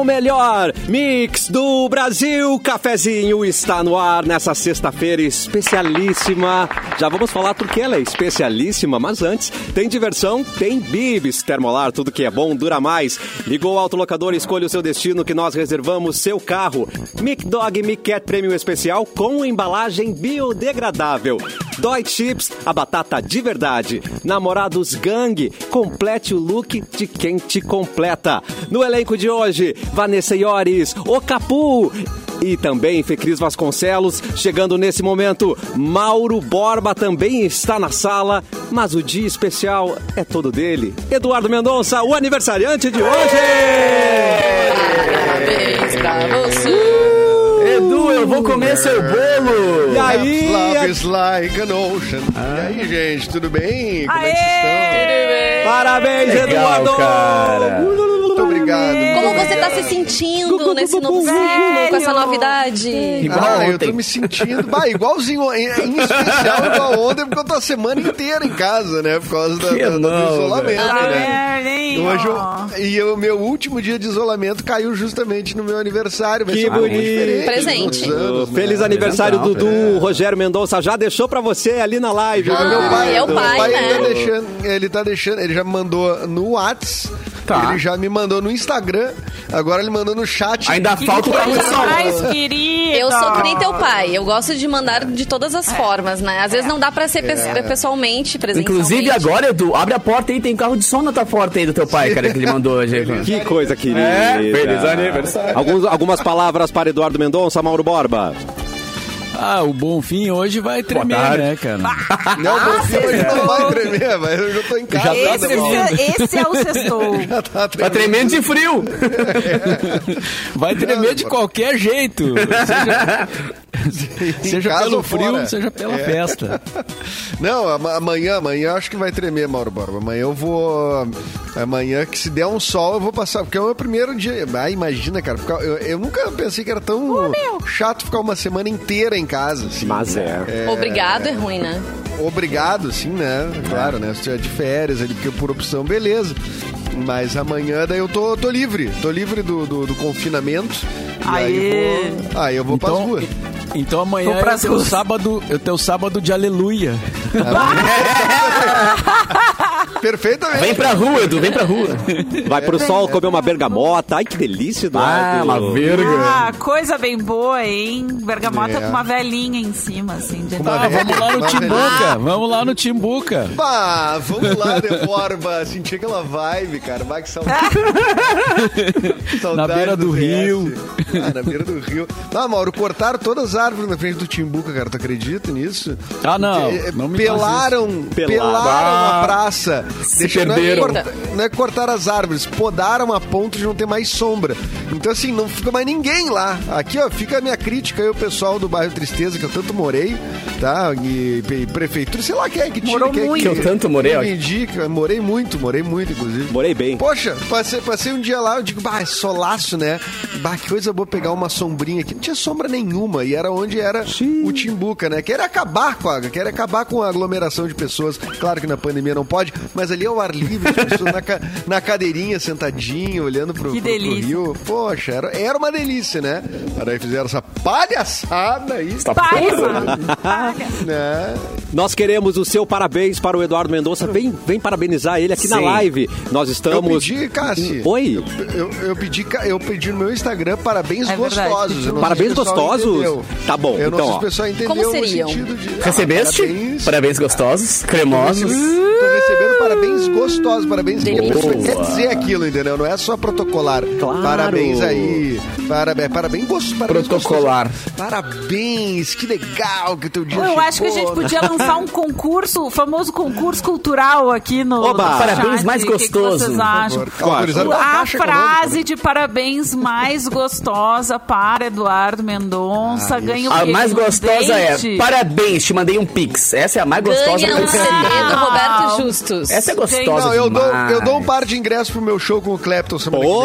o melhor mix do Brasil. Cafezinho está no ar nessa sexta-feira especialíssima. Já vamos falar porque ela é especialíssima, mas antes tem diversão, tem bibis, termolar, tudo que é bom dura mais. Ligou o autolocador, escolha o seu destino que nós reservamos seu carro. Mic Dog Mic Cat Prêmio Especial com embalagem biodegradável. Dói Chips, a batata de verdade. Namorados Gang, complete o look de quem te completa. No elenco de hoje, Vanessa Iores, o Capu e também Fecris Vasconcelos. Chegando nesse momento, Mauro Borba também está na sala, mas o dia especial é todo dele. Eduardo Mendonça, o aniversariante de hoje! Parabéns pra você. Edu, eu vou comer seu bolo! E aí? Love is like an ocean. E aí, gente, tudo bem? Como é que vocês estão? Parabéns, Legal, Eduardo! cara. Muito obrigado. Como você tá se sentindo nesse novo ciclo, com essa novidade? Igual ah, eu tô me sentindo, bah, igualzinho, em, em especial igual ontem, porque eu tô a semana inteira em casa, né? Por causa da, da- do não, isolamento, velho. né? Merda, Hoje eu, e o meu último dia de isolamento caiu justamente no meu aniversário. Vai Que ser bonito. diferente, Presente. anos, né? Feliz aniversário, Legal, Dudu. Rogério Mendonça já deixou pra você ali na live. Viu, meu querido? pai, é o meu pai, pai né? ele tá deixando, ele tá deixando, ele já me mandou no Whats, Tá. ele já me mandou no Instagram, agora ele mandou no chat. Ainda falta o carro de coisa som. mais querida. Eu sou que nem teu pai. Eu gosto de mandar de todas as formas, né? Às vezes não dá pra ser pe- pessoalmente, presencialmente. Inclusive agora, Edu, abre a porta aí, tem carro de som na tua porta aí do teu pai, cara, que ele mandou hoje. Que coisa querida. É, feliz aniversário. Alguns, algumas palavras para Eduardo Mendonça, Mauro Borba. Ah, o Bonfim hoje vai tremer, né, cara? Não, meu filho hoje não vai tremer, mas eu já tô em casa. Já tá Esse, tremendo. esse é o sextou. Já tá Tá tremendo de frio. Vai tremer de qualquer jeito. Seja, seja pelo frio, fora. seja pela É. festa. Não, ama- amanhã, amanhã acho que vai tremer, Mauro Borba. Amanhã eu vou. Amanhã que se der um sol, eu vou passar. Porque é o meu primeiro dia. Ah, imagina, cara. ficar- Eu, eu nunca pensei que era tão chato ficar uma semana inteira em casa. assim. Mas é. Obrigado é ruim, né? Obrigado, sim, né? Claro, né? Se tiver de férias ali, porque por opção, beleza. Mas amanhã daí eu tô, tô livre. Tô livre do, do, do confinamento. E aí Aê. vou. Aí eu vou pras Então, ruas. Então amanhã é o teu sábado, é o teu sábado de aleluia. Perfeitamente. Vem pra rua, Edu, vem pra rua. Vai pro sol comer uma bergamota. Ai, que delícia, Ah, Eduardo. uma verga. Ah, coisa bem boa, hein? Bergamota É. com uma velhinha em cima, assim. De... Ah, vamos lá no Timbuca, vamos lá no Timbuca. Bah, vamos lá, Deborba. Senti aquela vibe, cara. Vai que saudade. Saudade Na beira do CS. rio. Ah, na beira do rio. Ah, Mauro, cortaram todas as árvores na frente do Timbuca, cara. Tu acredita nisso? Ah, não, não me pelaram, Pelaram. pelaram a Ah, praça. Se não é perderam. cortar- Não é cortar as árvores, podaram a ponto de não ter mais sombra. Então, assim, não fica mais ninguém lá. Aqui, ó, fica a minha crítica aí, o pessoal do bairro Tristeza, que eu tanto morei, tá? E, e prefeitura, sei lá quem é que tira, Morou quem é muito. que, Que eu tanto morei, ó. indica. Morei muito, morei muito, inclusive. Morei bem. Poxa, passei, passei um dia lá, eu digo, bah, é solaço, né? Bah, que coisa boa pegar uma sombrinha aqui. Não tinha sombra nenhuma, e era onde era o Timbuca, né? Quer acabar com a, quer acabar com a aglomeração de pessoas. Claro que na pandemia não pode, mas ali é o ar livre, as pessoas na, ca- na cadeirinha, sentadinho, olhando pro, Que pro- pro delícia. rio. Poxa, era, era uma delícia, né? Aí fizeram essa palhaçada aí, Tá Pai, porra. mano. né? Nós queremos o seu parabéns para o Eduardo Mendonça. Vem, vem parabenizar ele aqui na Sim. live. Nós Eu estamos. pedi, Cassi. Oi? Eu, eu, eu pedi, eu pedi no meu Instagram parabéns É gostosos. Eu não Parabéns gostosos? entendeu. Tá bom, Eu não então, sei se o pessoal entendeu Como o seriam? sentido de... Ah, Recebeste? parabéns. Parabéns gostosos, cremosos. Tô recebendo parabéns gostosos, parabéns. Porque a pessoa quer dizer aquilo, entendeu? Não é só protocolar. Claro. Parabéns aí. Parabéns, parabéns, gostoso. Parabéns Protocolar. gostoso. Parabéns, que legal que teu dia Eu chegou. acho que a gente podia lançar um concurso, o famoso concurso cultural aqui no. Oba! no Parabéns chat. mais O que que gostoso. vocês acham? Autorizado pela A Econômica, frase de parabéns mais gostosa para Eduardo Mendonça Ah, ganha o A mais Um gostosa é parabéns, te mandei um pix. Essa é a mais gostosa Ganha que um eu CD do Roberto. Justus. Essa é gostosa Não, eu dou, eu dou um par de ingressos pro meu show com o Clapton semana que vem.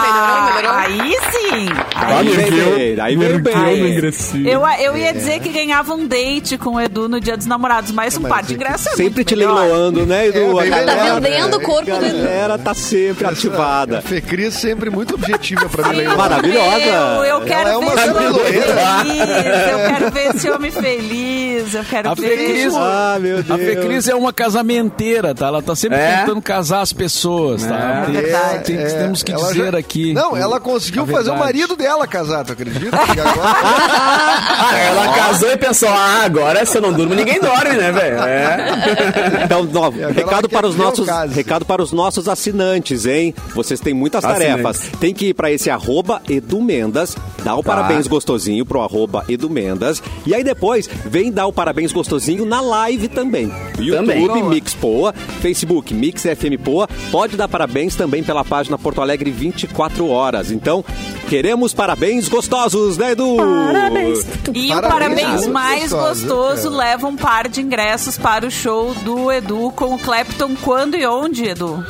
Melhorou, melhorou. Aí sim. Aí Aí bem, aí veio bem. Eu, eu ia dizer que ganhava um date com o Edu no Dia dos Namorados, mas um Mas par de é ingressos é Sempre muito te melhor. leiloando, né, Edu? É, bem a Tá melhor, vendendo o corpo a do Edu. galera tá sempre ativada. A Fecris sempre muito objetiva pra mim. Maravilhosa. Eu, eu quero é uma ver esse homem feliz, eu quero ver esse homem feliz, eu quero A ver... Fecris, Ah, meu Deus. a Fecris é uma casamenteira, tá? Ela tá sempre É? tentando casar as pessoas, tá? Tem- verdade. tem- temos que ela dizer já- aqui. Não, ela conseguiu a fazer o marido dela casar, tu acredita? Agora Ah, ela casou e pensou, ah, agora se eu não durmo, ninguém dorme, né, velho? É. Então, ó, recado para os nossos, recado para os nossos assinantes, hein? Vocês têm muitas Assinantes. tarefas. Tem que ir para esse arroba Edu Mendas, dar o Tá. parabéns gostosinho pro arroba Edu Mendas. E aí depois vem dar o parabéns gostosinho na live também. YouTube, Também. Mix Poa, Facebook, Mix FM Poa. Pode dar parabéns também pela página Porto Alegre 24 horas. Então, queremos parabéns gostosos, né, Edu? Parabéns. E o Parabéns, mais gostoso, gostoso é. leva um par de ingressos para o show do Edu com o Clapton. Quando e onde, Edu?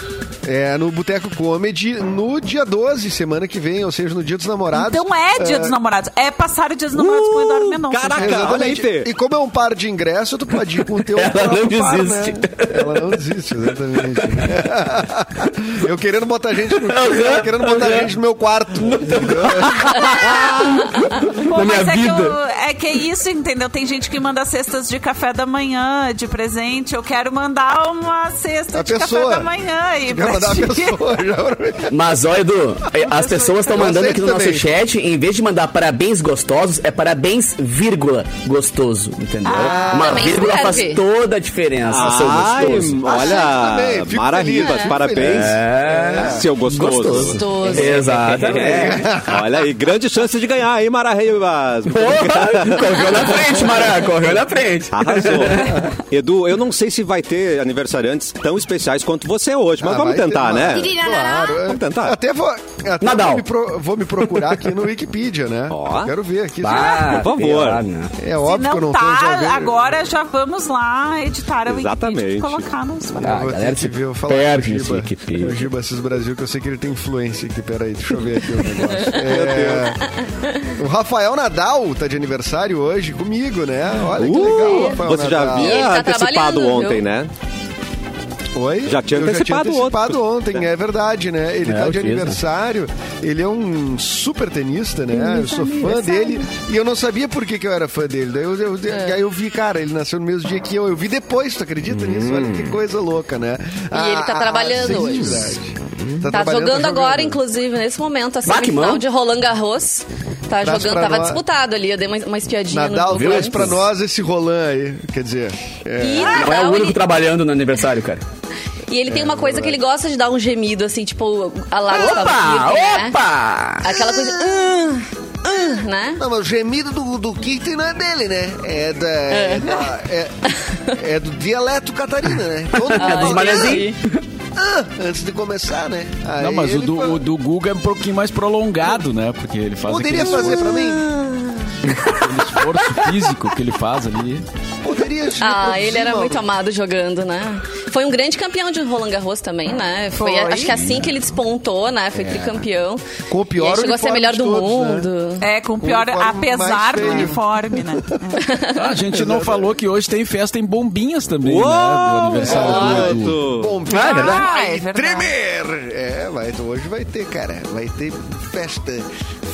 É no Boteco Comedy no dia 12, semana que vem, ou seja, no dia dos namorados. Então é Dia dos Namorados. É passar o Dia dos Namorados com o Eduardo Mendonça. caraca. gente. olha aí, Fê. E como é um par de ingresso, tu pode ir com o teu Ela próprio não par, desiste. né? Ela não desiste, exatamente. Eu querendo botar gente no, eu querendo botar gente no meu quarto. Pô, na mas minha é, que vida. eu- é que é isso, entendeu? Tem gente que manda cestas de café da manhã, de presente. Eu quero mandar uma cesta A de pessoa. café da manhã. E pra mandar a ti. pessoa já. Mas, ó, Edu, as pessoas estão mandando aqui no nosso também. chat, em vez de mandar parabéns gostosos, é parabéns, vírgula, gostoso, entendeu? Uma também vírgula faz serve. toda a diferença, seu Ai, gostoso. olha, também, fico Mara feliz, Ribas, fico parabéns. É. Seu gostoso. Gostoso. Exatamente. Olha aí, grande chance de ganhar, hein, Mara Ribas? Porra, correu na frente, Mara, correu na frente. Arrasou. Edu, eu não sei se vai ter aniversariantes tão especiais quanto você hoje, mas Ah, vamos tentar, né? Claro. é. Vamos tentar. Até vou, até Nadal. vou, me pro- vou me procurar aqui no Wikipedia, né? Ó. Quero ver aqui. Bah, Por favor. pior, né? É óbvio que eu não tá, tô já vendo. agora já vamos lá editar a Wikipedia Exatamente. e colocar nos... Ah, galera que ver, vou falar perde o Giba. O Giba Assis Brasil, que eu sei que ele tem influência aqui. Peraí, deixa eu ver aqui o negócio. É, o Rafael Nadal tá de aniversário hoje comigo, né? Olha que legal, Uh, Rafael você já Nadal. Ele havia tá antecipado ontem, viu? né? Oi? Já tinha Eu antecipado antecipado ontem, é verdade, né? Ele É, tá de fiz, né? aniversário, ele é um super tenista, né? Eu sou fã dele e eu não sabia por que, que eu era fã dele. Daí eu, eu- É. aí eu vi, cara, ele nasceu no mesmo dia que eu. Eu vi depois, tu acredita nisso? Olha que coisa louca, né? E ele tá trabalhando hoje. Tá trabalhando, jogando tá agora, inclusive, nesse momento, a que semifinal de Roland Garros. Tá Traz jogando, tava nós. disputado ali. Eu dei uma, uma espiadinha Nadal, no viu pra nós esse Roland aí. Quer dizer, é, E, Não é o Nadal, único ele, trabalhando no aniversário, cara. E ele tem uma coisa que ele gosta de dar um gemido, assim, tipo, a lá Opa! Né? Opa! Aquela coisa... "Ah, ah", né? Não, mas o gemido do, do Kirten não é dele, né? É, da, é. da- é- é do dialeto catarina, né? Todo mundo É dos fala, manezinhos. "Ah", antes de começar, né? Aí Não, mas o do, fala, o do Guga é um pouquinho mais prolongado, né? Porque ele faz Poderia aquele fazer pra mim? aquele esforço físico que ele faz ali. Poderia se Ah, ele era muito amado jogando, né? Foi um grande campeão de Roland Garros também, né? Foi, Foi. acho que assim que ele despontou, né? Foi tricampeão. Com o pior e aí chegou a ser melhor do todos, né? mundo. É, com o pior, uniforme apesar do uniforme, né? Ah, a gente não falou que hoje tem festa em Bombinhas também, né? Do Uou! aniversário do Edu. Exato. Bom, Ah, é verdade. Ah, vai é tremer! É, vai, hoje vai ter, cara. Vai ter festa.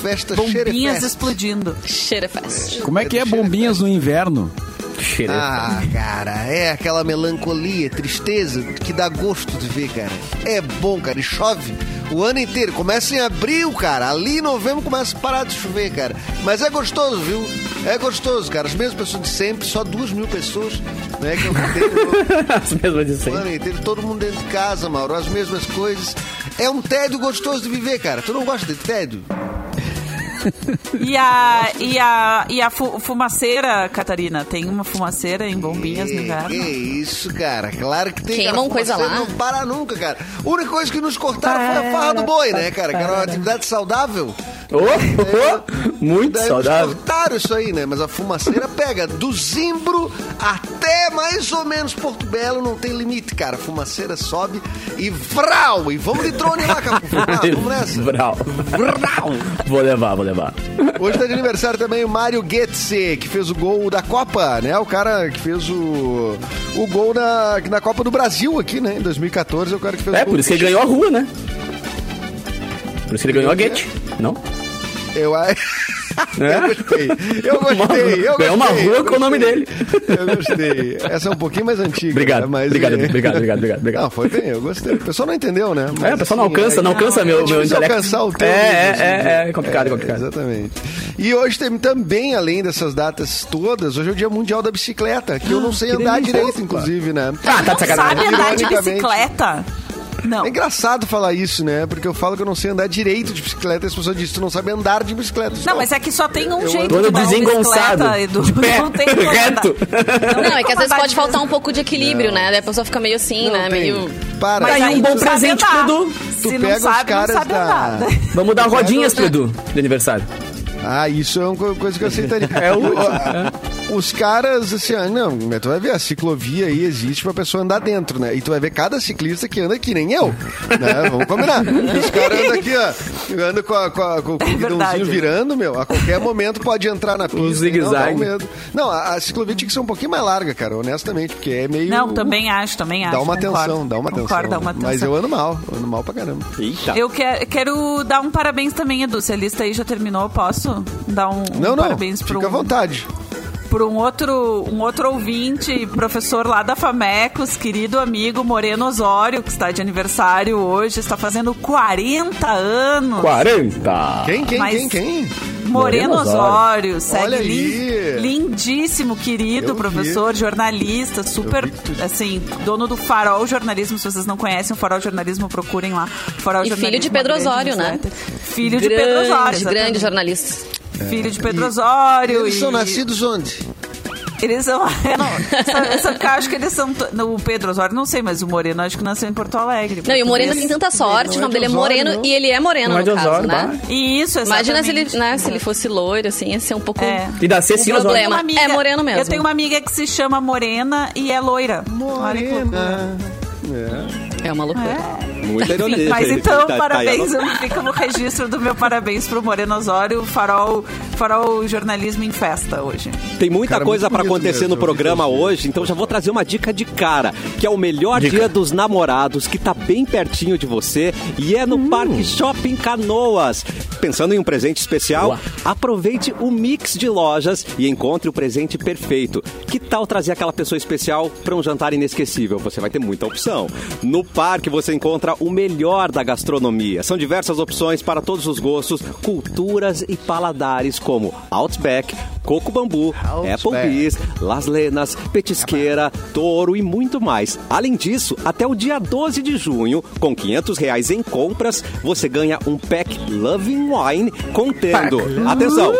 Festa Bombinhas explodindo. Cheira fest. Como é que é Bombinhas no inverno? Xerefe. Ah, cara, é aquela melancolia, tristeza que dá gosto de ver, cara. É bom, cara, e chove o ano inteiro. Começa em abril, cara. Ali em novembro começa a parar de chover, cara. Mas é gostoso, viu? É gostoso, cara. As mesmas pessoas de sempre, só duas mil pessoas, né? Que eu tenho As mesmas de o sempre. ano inteiro, todo mundo dentro de casa, Mauro, as mesmas coisas. É um tédio gostoso de viver, cara. Tu não gosta de tédio? E a, e a, e a fu- fumaceira, Catarina? Tem uma fumaceira em Bombinhas no Que, que inverno? isso, cara. Claro que tem. Queimam cara. coisa Você lá. Não para nunca, cara. A única coisa que nos cortaram foi a farra do boi, né, cara? Que era uma atividade saudável. Ô, ô, muito Daí eles saudável. cortaram isso aí, né? Mas a fumaceira pega do Zimbro até mais ou menos Porto Belo, não tem limite, cara. A fumaceira sobe e vrau! E vamos de drone lá, Capu. Ah, vamos nessa. Brau. Vrau! Vou levar, vou levar. Hoje tá de aniversário também o Mário Goetze, que fez o gol da Copa, né? O cara que fez o, o gol na, na Copa do Brasil aqui, né? Em 2014, é o cara que fez o É, por isso que ele ganhou a rua, né? Por isso que ele ganhou a Gate, não? Eu, a- É. eu gostei, eu gostei, eu Ganhou uma gostei, rua com o nome gostei. dele. Eu gostei. Essa é um pouquinho mais antiga. Obrigado, né? Mas, obrigado, é- obrigado, obrigado, obrigado, obrigado. Não, foi bem, eu gostei. O pessoal não entendeu, né? É, o pessoal não assim, alcança, não alcança é meu, meu difícil intelecto. alcançar o teu é, é, assim, é, é complicado, é complicado. Exatamente. E hoje tem também, além dessas datas todas, hoje é o Dia Mundial da Bicicleta, que eu não sei que andar direito, inclusive, né? Ah, tá de sacanagem. Sabe andar de bicicleta? Não. É engraçado falar isso, né? Porque eu falo que eu não sei andar direito de bicicleta e as pessoas dizem, tu não sabe andar de bicicleta. Não, mas é que só tem um Eu jeito de andar desengonçado, bicicleta, Edu. de pé, Não tem como reto. andar. Não, é que às vezes pode de- faltar um pouco de equilíbrio, né? Daí a pessoa fica meio assim, Não né? tem. Meio. Para. Mas Aí um bom presente Edu. Se Tu não pega os sabe, não caras sabe da- andar. né? Vamos dar rodinhas pro Edu de aniversário. Ah, isso é uma co- coisa que eu aceitaria. É o- Os caras, assim, ah, não, mas tu vai ver, a ciclovia aí existe pra pessoa andar dentro, né? E tu vai ver cada ciclista que anda que nem eu, né? Vamos combinar. Os caras andam aqui, ó, andam com, a, com, a, com o É guidãozinho virando, meu. A qualquer momento pode entrar na pista. e zigue-zague. Não, dá um medo. Não, a, a ciclovia tinha que ser um pouquinho mais larga, cara, honestamente, porque é meio... Não, também acho, também acho. Dá uma concordo. atenção, dá uma atenção. Concordo, dá uma atenção. Mas eu ando mal, eu ando mal pra caramba. Eita. Eu que- quero dar um parabéns também, Edu. Se a lista aí já terminou, posso dar um, um Não, não, parabéns fica à vontade. por um outro, um outro ouvinte, professor lá da Famecos, querido amigo Moreno Osório, que está de aniversário hoje, está fazendo 40 anos. 40. Quem, quem, Mas- quem, quem? Moreno Moreno Osório, segue Olha lin- aí. lindíssimo, querido Eu vi. professor, jornalista, super, vi assim, dono do Farol Jornalismo. Se vocês não conhecem o Farol Jornalismo, procurem lá. Farol E filho Jornalismo, de Pedro uma grande Osório, né? Filho de Pedro Osório. Grande, grande jornalista. Filho de Pedro Osório. Eles e- são nascidos onde? Eles são. Eu não, sabe, sabe que eu acho que eles são. O Pedro Osório, não sei, mas o Moreno acho que nasceu em Porto Alegre. Não, e o Moreno tem tanta sorte, Não o é nome de dele é Moreno não. e ele é moreno, Não é no de caso, Osório, né? Isso, Imagina se ele, exatamente. né, se ele fosse loiro, assim, ia ser um pouco. É. E dá ser um problema. Uma amiga- É moreno mesmo. Eu tenho uma amiga que se chama Morena e é loira. Olha que loucura. É uma loucura. É. Muita ironia. Mas Tá- então, tá- parabéns. tá- Fica no registro do meu parabéns pro Moreno Osório, farol, farol jornalismo em festa hoje. Tem muita Cara, coisa muito pra bonito acontecer mesmo, no programa hoje, então já vou trazer uma dica de cara, que é o melhor Dica. dia dos namorados, que tá bem pertinho de você e é no Hum. Parque Shopping Canoas. Pensando em um presente especial, Boa. aproveite o mix de lojas e encontre o presente perfeito. Que tal trazer aquela pessoa especial para um jantar inesquecível? Você vai ter muita opção. No parque você encontra o melhor da gastronomia. São diversas opções para todos os gostos, culturas e paladares, como Outback, Coco Bambu. Applebee's, Las Lenas, Petisqueira, Touro e muito mais. Além disso, até o dia 12 de junho, com 500 reais em compras, você ganha um pack Loving Wine contendo, atenção,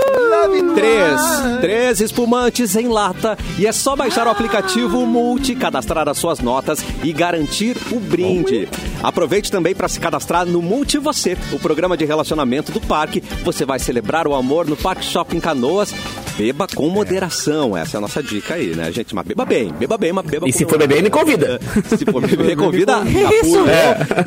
três, três espumantes em lata e é só baixar o aplicativo Multi, cadastrar as suas notas e garantir o brinde. Aproveite também para se cadastrar no Multi Você, o programa de relacionamento do parque. Você vai celebrar o amor no Parque Shopping Canoas. Beba com moderação, essa é a nossa dica aí, né, gente? Mas beba bem, beba bem, mas beba E com se for beber, me convida. Se for beber, convida a Isso. Puro.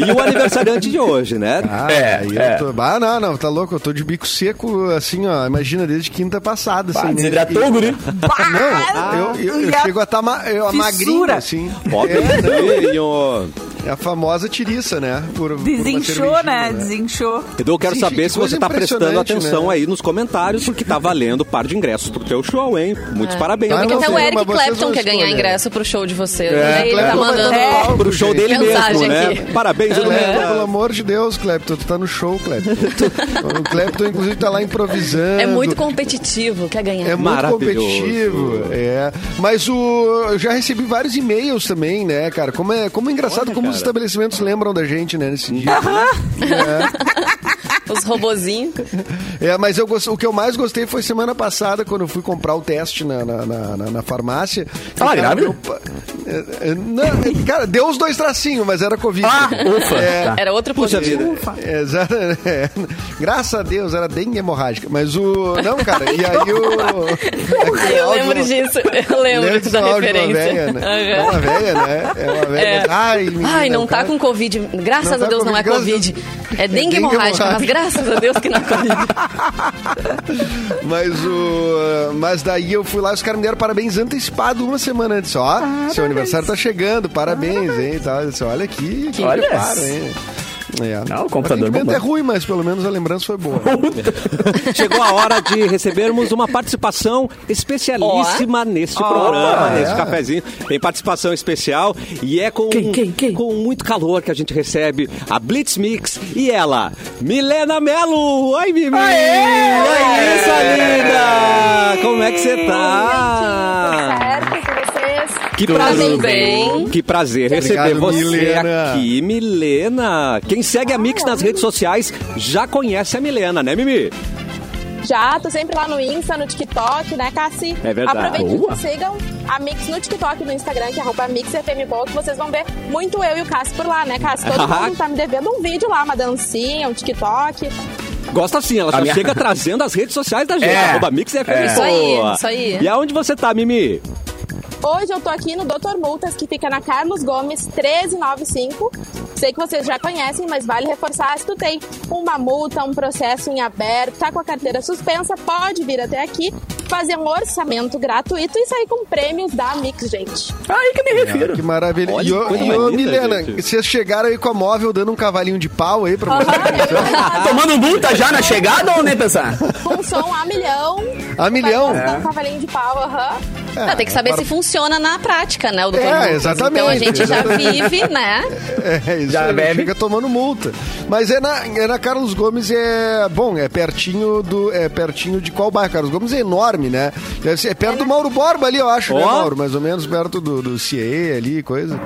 E o aniversariante de hoje, né? Ah, É, aí eu é. tô- Ah, não, não, tá louco. Eu tô de bico seco, assim, ó. Imagina, desde quinta passada. Pá, assim, né? desidratou o guri. Não, eu, eu, eu E a chego a estar ma eu, magrinho, assim. Pobrezinho. É a famosa tiriça, né? Por, por Desinchou, cervejinha, né? Desinchou. Edu, eu quero Sim, saber que se você tá prestando impressionante, atenção né? aí nos comentários, porque tá valendo par de ingressos pro teu show, hein? Muitos parabéns. Ah, É que até o Eric Clapton quer ganhar ingresso pro show de vocês. É, né? Ele tá Clapton mandando. É. palco, Pro show gente. dele mesmo, né? aqui. Parabéns, Edu. Clepton, pelo amor de Deus, Clepton, tu tá no show, Clepton. o Clepton, inclusive, tá lá improvisando. É muito competitivo, quer ganhar. É muito competitivo, é. Mas o, eu já recebi vários e-mails também, né, cara? Como é, como é engraçado como os estabelecimentos lembram da gente, né, nesse dia. É. Os Os robozinhos. É, mas eu gost... o que eu mais gostei foi semana passada, quando eu fui comprar o teste na, na, na, na- farmácia. Tava cara, grávida? É, é, não, cara, deu os dois tracinhos, mas era Covid. Ah, ufa. É, Tá. Era outro Puxa positivo. vida. É, é, graças a Deus, era dengue hemorrágica. Mas o. Não, cara, e aí o. Eu lembro disso. Eu lembro Lembra da referência. véia, né? É uma véia, né? É uma. É. mas, Ai, menina, Ai, não tá cara- com Covid. Graças Não tá a Deus com não é Covid. É dengue dengue hemorrágica, mas hemorrágica. Graças a Deus que não é Covid. Mas o. Mas daí eu fui lá e os caras me deram parabéns antecipado uma semana antes. Ó, seu aniversário tá chegando, parabéns, hein? Tá, disse, olha aqui, que Olha. preparo, hein? É. Não, o computador O é ruim, mas pelo menos a lembrança foi boa. Chegou a hora de recebermos uma participação especialíssima nesse programa, é. nesse cafezinho. Tem participação especial e é com, Quem, quem, quem? com muito calor que a gente recebe a Blitz Mix e ela, Milena Melo. Oi, Mimi! Oi, sua linda! Como é que você tá? Que Tudo prazer, bem? Que prazer receber Obrigado, você Milena. aqui, Milena. Quem segue a Mix nas redes sociais já conhece a Milena, né, Mimi? Já, tô sempre lá no Insta, no TikTok, né, Cassi? É verdade. Aproveitem Boa. e sigam a Mix no TikTok e no Instagram, que é arroba MixFMBoa, que vocês vão ver muito eu e o Cassi por lá, né, Cassi? Todo mundo tá me devendo um vídeo lá, uma dancinha, um TikTok. Gosta sim, ela A já minha- chega trazendo as redes sociais da gente. É. Arroba Mix FM É. Isso aí, isso aí. E aonde você tá, Mimi? Hoje eu tô aqui no Doutor Multas, que fica na Carlos Gomes 1395. Sei que vocês já conhecem, mas vale reforçar. Se tu tem uma multa, um processo em aberto, tá com a carteira suspensa, pode vir até aqui, fazer um orçamento gratuito e sair com prêmios da Mix, gente. Aí que me refiro. Que maravilha. Olha e ô, e Milena, gente. vocês chegaram aí com a móvel dando um cavalinho de pau aí pra você. Tomando multa já na chegada ou nem pensar? Com som a milhão. A milhão? Passar um cavalinho de pau, aham. Ah, tem que saber se funciona na prática, né? O doutor É, exatamente. Então a gente já Exatamente. vive, né? É, isso Já aí, bebe? chega tomando multa. Mas é na, é na Carlos Gomes, é bom, é pertinho do. É pertinho de qual bairro? Carlos Gomes é enorme, né? Deve ser, é perto do Mauro Borba ali, eu acho, né, Ó. Mauro? Mais ou menos perto do, do CIE ali, coisa.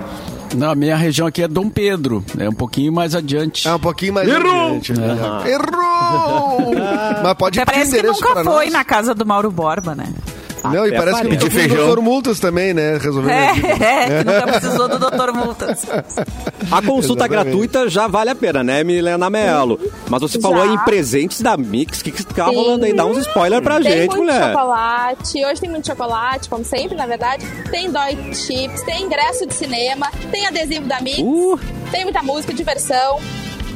Não, a minha região aqui é Dom Pedro. É um pouquinho mais adiante. É um pouquinho mais Errou! adiante. né? Errou! Mas pode Até parece que nunca foi nós. na casa do Mauro Borba, né? Não, e parece que parece. nunca foi Feijão. o doutor Multas também, né? Resolvendo É, é, que nunca precisou do Doutor Multas. A consulta Exatamente. gratuita já vale a pena, né, Milena Melo? Mas você falou Já. em presentes da Mix. O que, que tá Sim. rolando aí? Dá uns spoilers pra Tem gente, muito mulher. chocolate. Hoje tem muito chocolate, como sempre, na verdade. Tem dói chips, tem ingresso de cinema, tem adesivo da Mix, Uh, tem muita música, diversão.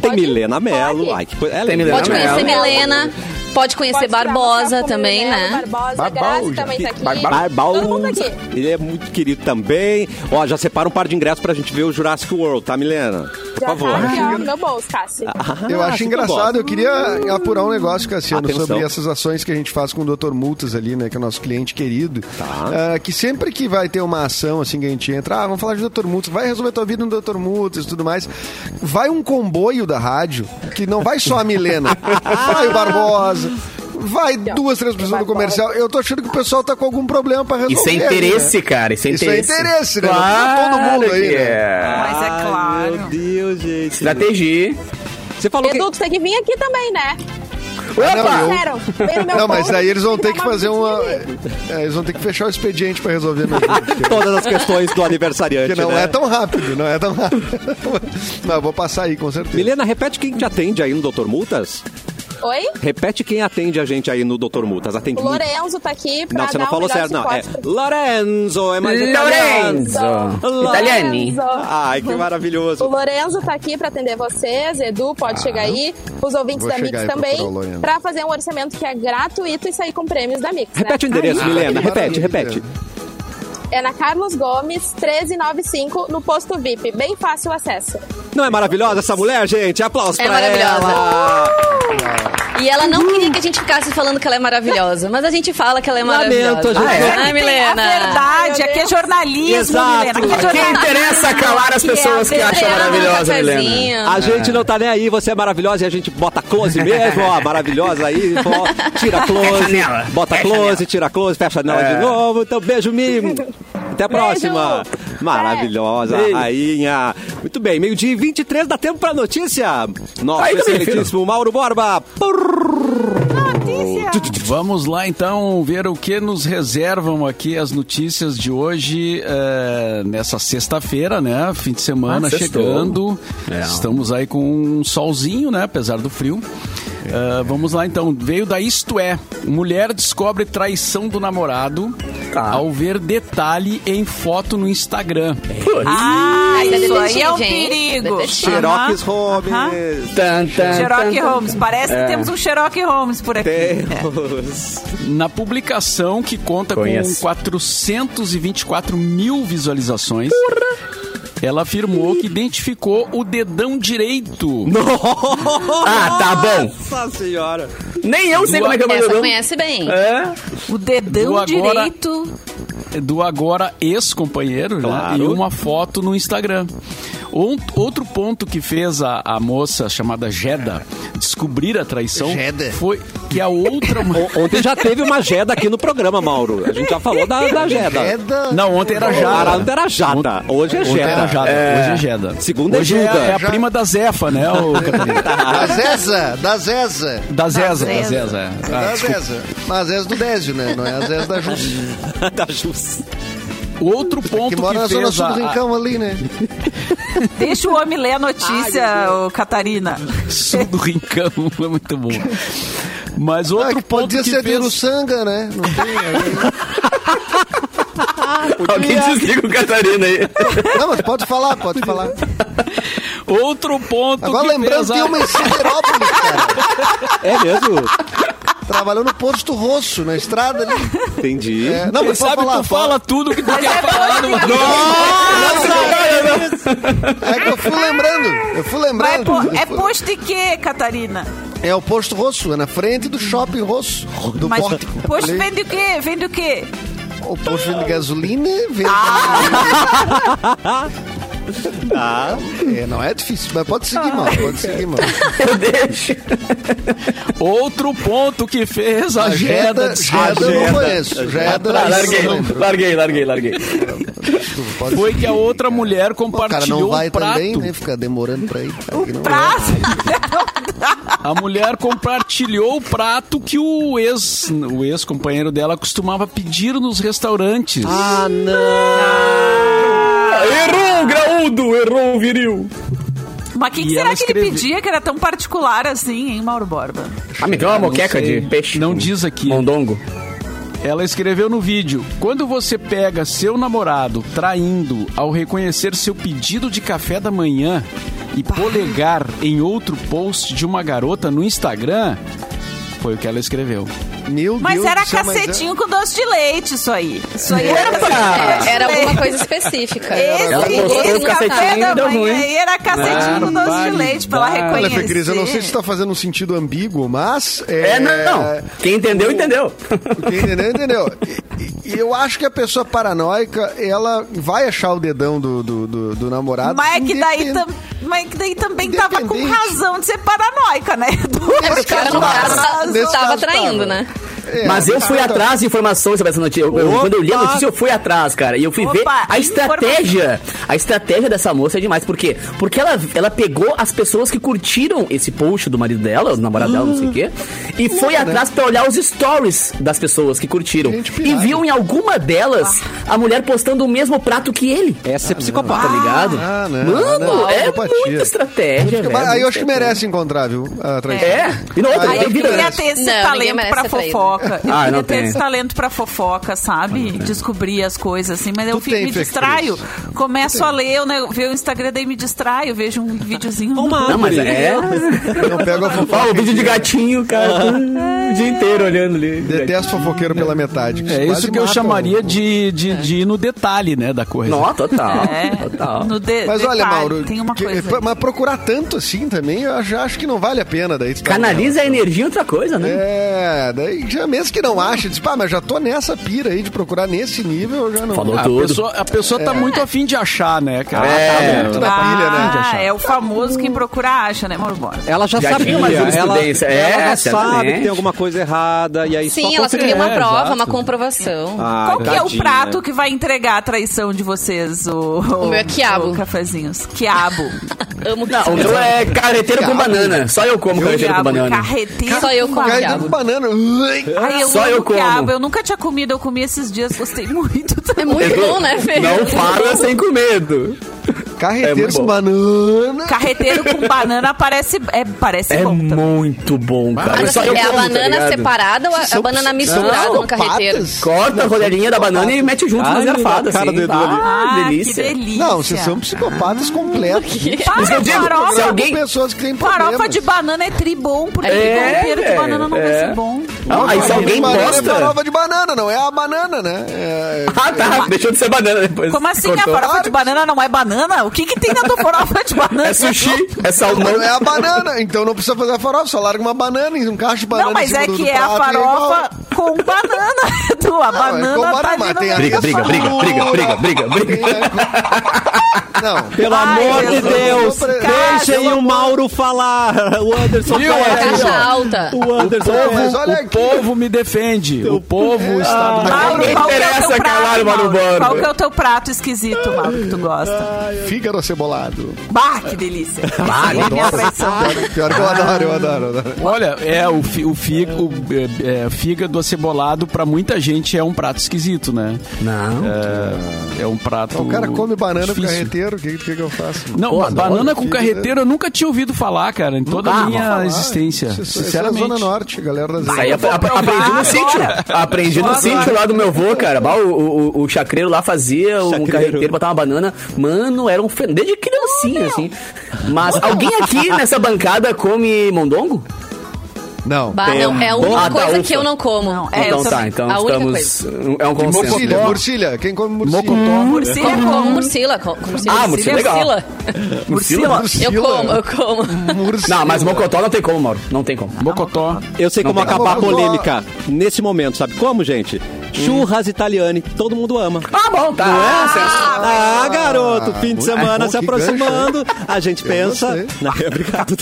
tem Pode Milena Melo. Ai, que coisa. Ela Tem é Milena Pode linda. conhecer Melo. Milena, pode conhecer Pode Barbosa também, Milena, né? Barbosa, Barbosa. Grazi também tá aqui. Barbosa. Todo mundo aqui. Ele é muito querido também. Ó, já separa um par de ingressos pra gente ver o Jurassic World, tá, Milena? Por Já favor. tá aqui, ó, no meu bolso, Cassi. Eu Ah, acho que engraçado, eu queria apurar um negócio, Cassiano, Atenção. sobre essas ações que a gente faz com o Dr. Multas ali, né, que é o nosso cliente querido. Tá. Ah, que sempre que vai ter uma ação assim que a gente entra, ah, vamos falar de Dr. Multas, vai resolver tua vida no Dr. Multas e tudo mais. Vai um comboio da rádio, que não vai só a Milena, vai o Barbosa. Vai duas, três pessoas do comercial. Eu tô achando que o pessoal tá com algum problema pra resolver. Isso é ali, interesse, né? cara. Isso é Isso é interesse. interesse, né? Não precisa todo mundo aí, que né? é. Mas é Ai, claro. Meu Deus, gente. Estratégia. Você falou que... Edu, tu tem que vir aqui também, né? Ah, não, eu- no Não, mas aí eles vão ter que fazer uma. É, eles vão ter que fechar o expediente pra resolver meu vídeo. porque- todas as questões do aniversariante, Porque não né? é tão rápido, não é tão rápido. Não, eu vou passar aí, com certeza. Milena, repete quem te atende aí no Dr. Multas. Oi? Repete quem atende a gente aí no Dr. Multas. Atende O Lorenzo tá aqui pra Não, você dar não falou certo, não. É pra- Lorenzo, é mais italiano. Lorenzo. Italiani. Lorenzo. Ai, que O maravilhoso. Lorenzo tá aqui pra atender vocês, Edu pode chegar aí, os ouvintes Vou da Mix também, o Lorenzo. pra fazer um orçamento que é gratuito e sair com prêmios da Mix. Repete o né? endereço, Ai, Milena. Repete, maravilha. repete. É na Carlos Gomes 1395, no posto VIP. Bem fácil o acesso. Não é maravilhosa essa mulher, gente? Aplausos É pra maravilhosa. ela. E ela não queria que a gente ficasse falando que ela é maravilhosa, mas a gente fala que ela é maravilhosa. Lamento, a gente- Ah, é? Ai, A Milena. verdade, aqui é jornalismo, Exato. Milena. Aqui é Quem interessa calar as Que é a pessoas que acham maravilhosa. Milena. A gente não tá nem aí, você é maravilhosa e a gente bota close mesmo, ó, maravilhosa aí, ó, tira close, bota Fecha close, nela. tira close, fecha nela É. de novo. Então, beijo, mimo. Até a próxima. Maravilhosa, Ei. rainha. Muito bem, meio-dia e 23, dá tempo pra notícia. Nosso excelentíssimo Mauro Borba. Vamos lá então ver o que nos reservam aqui as notícias de hoje, eh, nessa sexta-feira, né? Fim de semana Ah, chegando. É. Estamos aí com um solzinho, né? Apesar do frio. Eh, vamos lá então. Veio da Isto É. Mulher descobre traição do namorado Tá. ao ver detalhe em foto no Instagram. Ah, Ai, isso aí é um perigo. Xerox Aham, Holmes. aham. Tan, tan, Sherlock tan, tan. Holmes. Parece É. que temos um Sherlock Holmes por aqui. É. Temos. Na publicação, que conta Conheço. com 424 mil visualizações, ela afirmou que identificou o dedão direito. Ah, tá bom. Nossa senhora. Nem eu sei Do- como é que é o meu dedão. conhece bem. É. O dedão Do agora- direito. do agora ex-companheiro né? Claro. e uma foto no Instagram. Um- outro ponto que fez a, a moça chamada Jeda descobrir a traição Jeda. foi que a outra. O- Ontem já teve uma Jeda aqui no programa, Mauro. A gente já falou da, da Jeda. Jeda. Não, ontem era Jada. Ontem era Jada. Hoje é Jeda. Jada. Hoje é Jeda. Segunda é Hoje é, Juda. é a prima da Zefa, né, ô Catarina? Da Zeza, da Zeza. Da Zeza, da Zeza. Zeza. é. Ah, Da. Zeza. Mas a Zeza do Désio, né? Não é a Zeza da Jus. da Jus. Outro ponto Que que, mora na zona fez sul do a, a, Rincão ali, né? Deixa o homem ler a notícia, ô, Catarina. sul do Rincão, é muito bom. Mas outro Ah, que ponto podia que ser fez... do Sanga, né? Não tem. Alguém desliga o Catarina aí. Não, mas pode falar, pode falar. Outro ponto Agora que lembrando, fez tem a- uma em Siderópolis, cara. É mesmo? Trabalhou no posto Rosso, na estrada ali. Entendi. É, não, mas sabe falar. tu fala tudo que tu quer é falar. bom, numa- É que eu fui lembrando. Eu fui Vai lembrando. é posto de quê, Catarina? É o posto Rosso, é na frente do shopping Rosso. Do Mas pórtico. posto Ali. vende o quê? Vende o quê? O posto vende gasolina, vende. Ah, É, não é difícil, mas pode seguir, mal. Pode seguir, mal. Eu deixo. Outro ponto que fez a, A Jeda... Jeda, Jeda eu não conheço. Jeda, Ah, larguei, larguei, larguei, larguei. Pode Foi que a outra mulher O cara compartilhou não vai o prato. também, né? Fica demorando pra ir. Cara, que não Prazo. A mulher compartilhou o prato que o ex, o ex-companheiro dela costumava pedir nos restaurantes. ah não. Errou, graúdo, errou, viril. Mas o que, que será ela que ele pedia que era tão particular assim, hein, Mauro Borba? Ah, me deu uma Não moqueca de peixe. Não diz aqui. Mondongo. Ela escreveu no vídeo: Quando você pega seu namorado traindo ao reconhecer seu pedido de café da manhã e polegar em outro post de uma garota no Instagram, foi o que ela escreveu. Meu Mas Deus era do céu, mas é- cacetinho com doce de leite, isso aí. Isso aí era É, era leite. alguma coisa específica. Esse, Ela esse o café cacetinho da manhã ruim. aí era cacetinho com doce de leite pra ela Olha, Olha, reconhecer. Fê Cris, eu não sei se está fazendo um sentido ambíguo, mas... É, não, não. Quem entendeu, entendeu. Quem entendeu, entendeu. E, e eu acho que a pessoa paranoica, ela vai achar o dedão do, do, do, do namorado. Mas é que daí, tam, mas é que daí também tava com razão de ser paranoica, né? É, o cara no caso Nesse tava traindo, tava. né? É, Mas eu fui tá- atrás de informações sobre essa notícia. Eu- quando eu li a notícia, eu fui atrás, cara. E eu fui Opa, ver a estratégia. A estratégia dessa moça é demais. Por quê? Porque ela, ela pegou as pessoas que curtiram esse post do marido dela, do namorado dela, não sei o quê, e foi atrás pra olhar os stories das pessoas que curtiram. Gente E viu em alguma delas a mulher postando o mesmo prato que ele. Essa é psicopata. Tá ligado? Ah, não, Mano, não, é muita estratégia, velho. Aí eu acho que merece encontrar, viu? A traição. É. E não Eu queria né? ter esse talento pra ser traído. Fofoca. Eu Ah, queria não ter tem. esse talento pra fofoca, sabe? Descobrir as coisas, assim. Mas eu Tu fico, tem, me distraio. Começo a ler, eu, né, ver o Instagram, daí me distraio. Vejo um videozinho. Uma Não, mas é. Eu pego a fofoca. o vídeo de gatinho, cara. O dia inteiro olhando ali. Detesto fofoqueiro pela metade. É quase isso que eu chamaria o- de, de, de ir no detalhe, né, da coisa. Não, total. É, Total. no de, Mas olha, detalhe, Mauro, tem uma que- coisa. mas procurar tanto assim também, eu já acho que não vale a pena daí. tá Canaliza a energia em outra coisa, né? É, daí Já mesmo que não ache, diz, pá, mas já tô nessa pira aí de procurar nesse nível, eu já não. Falou A tudo. pessoa, a pessoa tá muito afim de achar, né, cara? É. Tá muito na pilha, né? de Ah, achar. é o famoso quem procura acha, né, Mauro? Ela já, Já sabia, uma ela. É, ela já sabe que tem alguma coisa errada e aí só Sim, ela queria uma É, prova, exato. uma comprovação. Ai, Qual que é o tadinha. prato que vai entregar a traição de vocês, o, O meu é quiabo. o cafezinhos? Quiabo. Amo Não, o meu é carreteiro com banana. Só eu como carreteiro com quiabo, banana. carreteiro. Só eu com como quiabo. com banana. Ai, eu Só eu como. quiabo. Eu nunca tinha comido, eu comi esses dias, gostei muito. É muito bom, né, Fê? Não fala sem com medo. Carreteiro É com bom. banana. Carreteiro com banana parece, é, parece É bom também. muito bom, cara. Mas Só assim, é a como, tá banana ligado? separada ou a, a banana misturada no carreteiro? psicopatas. Corta a rodelinha da banana e mete junto Ai, nas garfadas. na cara assim. do Edu ali. Ah, Ah, delícia. que delícia. Não, vocês são psicopatas completos. Para, Isso que eu digo, farofa, se alguém- pessoas que têm farofa de banana é tribom, porque É, carreteiro de banana não vai é. ser bom. Não, aí se alguém banana é posta... farofa de banana, não é a banana, né? É- Ah, tá. Deixou de ser banana depois. Como assim? Cortou. A farofa de banana não é banana? O que que tem na tua farofa de banana? É sushi, é salmão. não é a banana, então não precisa fazer a farofa, só larga uma banana e um cacho de banana Não, mas em é que é a e farofa com banana. Tu, a Não, é com banana tá banana, ali Briga, briga, briga, briga, briga, briga, briga. Não. Pelo Ai, amor de. Deus, deixem o Mauro falar. O Anderson. Caixa alta. O Anderson Mas olha aqui. Povo me defende. O povo está do Mauro, Ninguém qual que é o interessa, prato, caralho, Mauro Mauro? Borba. Qual que é o teu prato esquisito, Mauro, que tu gosta? Fígado cebolado. Bah, que delícia. Ah, Essa é a minha nossa. traição. Pior, pior que eu adoro, eu adoro, eu adoro. Olha, é o, fi- o, fi- o, é, é, fígado acebolado pra muita gente é um prato esquisito, né? Não. É, é um prato. O cara come banana com difícil. carreteiro, o que, que, que eu faço? Não, Pô, ba- adoro banana com carreteiro eu nunca tinha ouvido falar, cara, em toda Ah, a minha existência. Isso, isso é sinceramente. Zona Norte, galera da Zona ap- aprendi no sítio. Aprendi no sítio lá do meu avô, cara. O, o, o chacreiro lá fazia um Chacreiro. carreteiro, botava uma banana. Mano, era um desde criancinha, assim. Mas alguém aqui nessa bancada come mondongo? Não. Bah, não, é a única coisa ufa. que eu não como. Não, é, então eu tá, então A estamos. É um consenso. Murcilha, murcilha. Quem come murcilha? Murcilha Eu como com murcila. com- com Murcila. Ah, murcila é legal. Murcila. Eu como, eu como. Murcilha. Não, mas mocotó não tem como, Mauro. Não tem como. Mocotó. Eu sei Não como tem acabar a como. polêmica nesse momento, sabe como, gente? Churras italiane, todo mundo ama. Ah, bom, tá. Ah, garoto, fim de muito semana bom, se aproximando. A gente pensa. Na... Obrigado.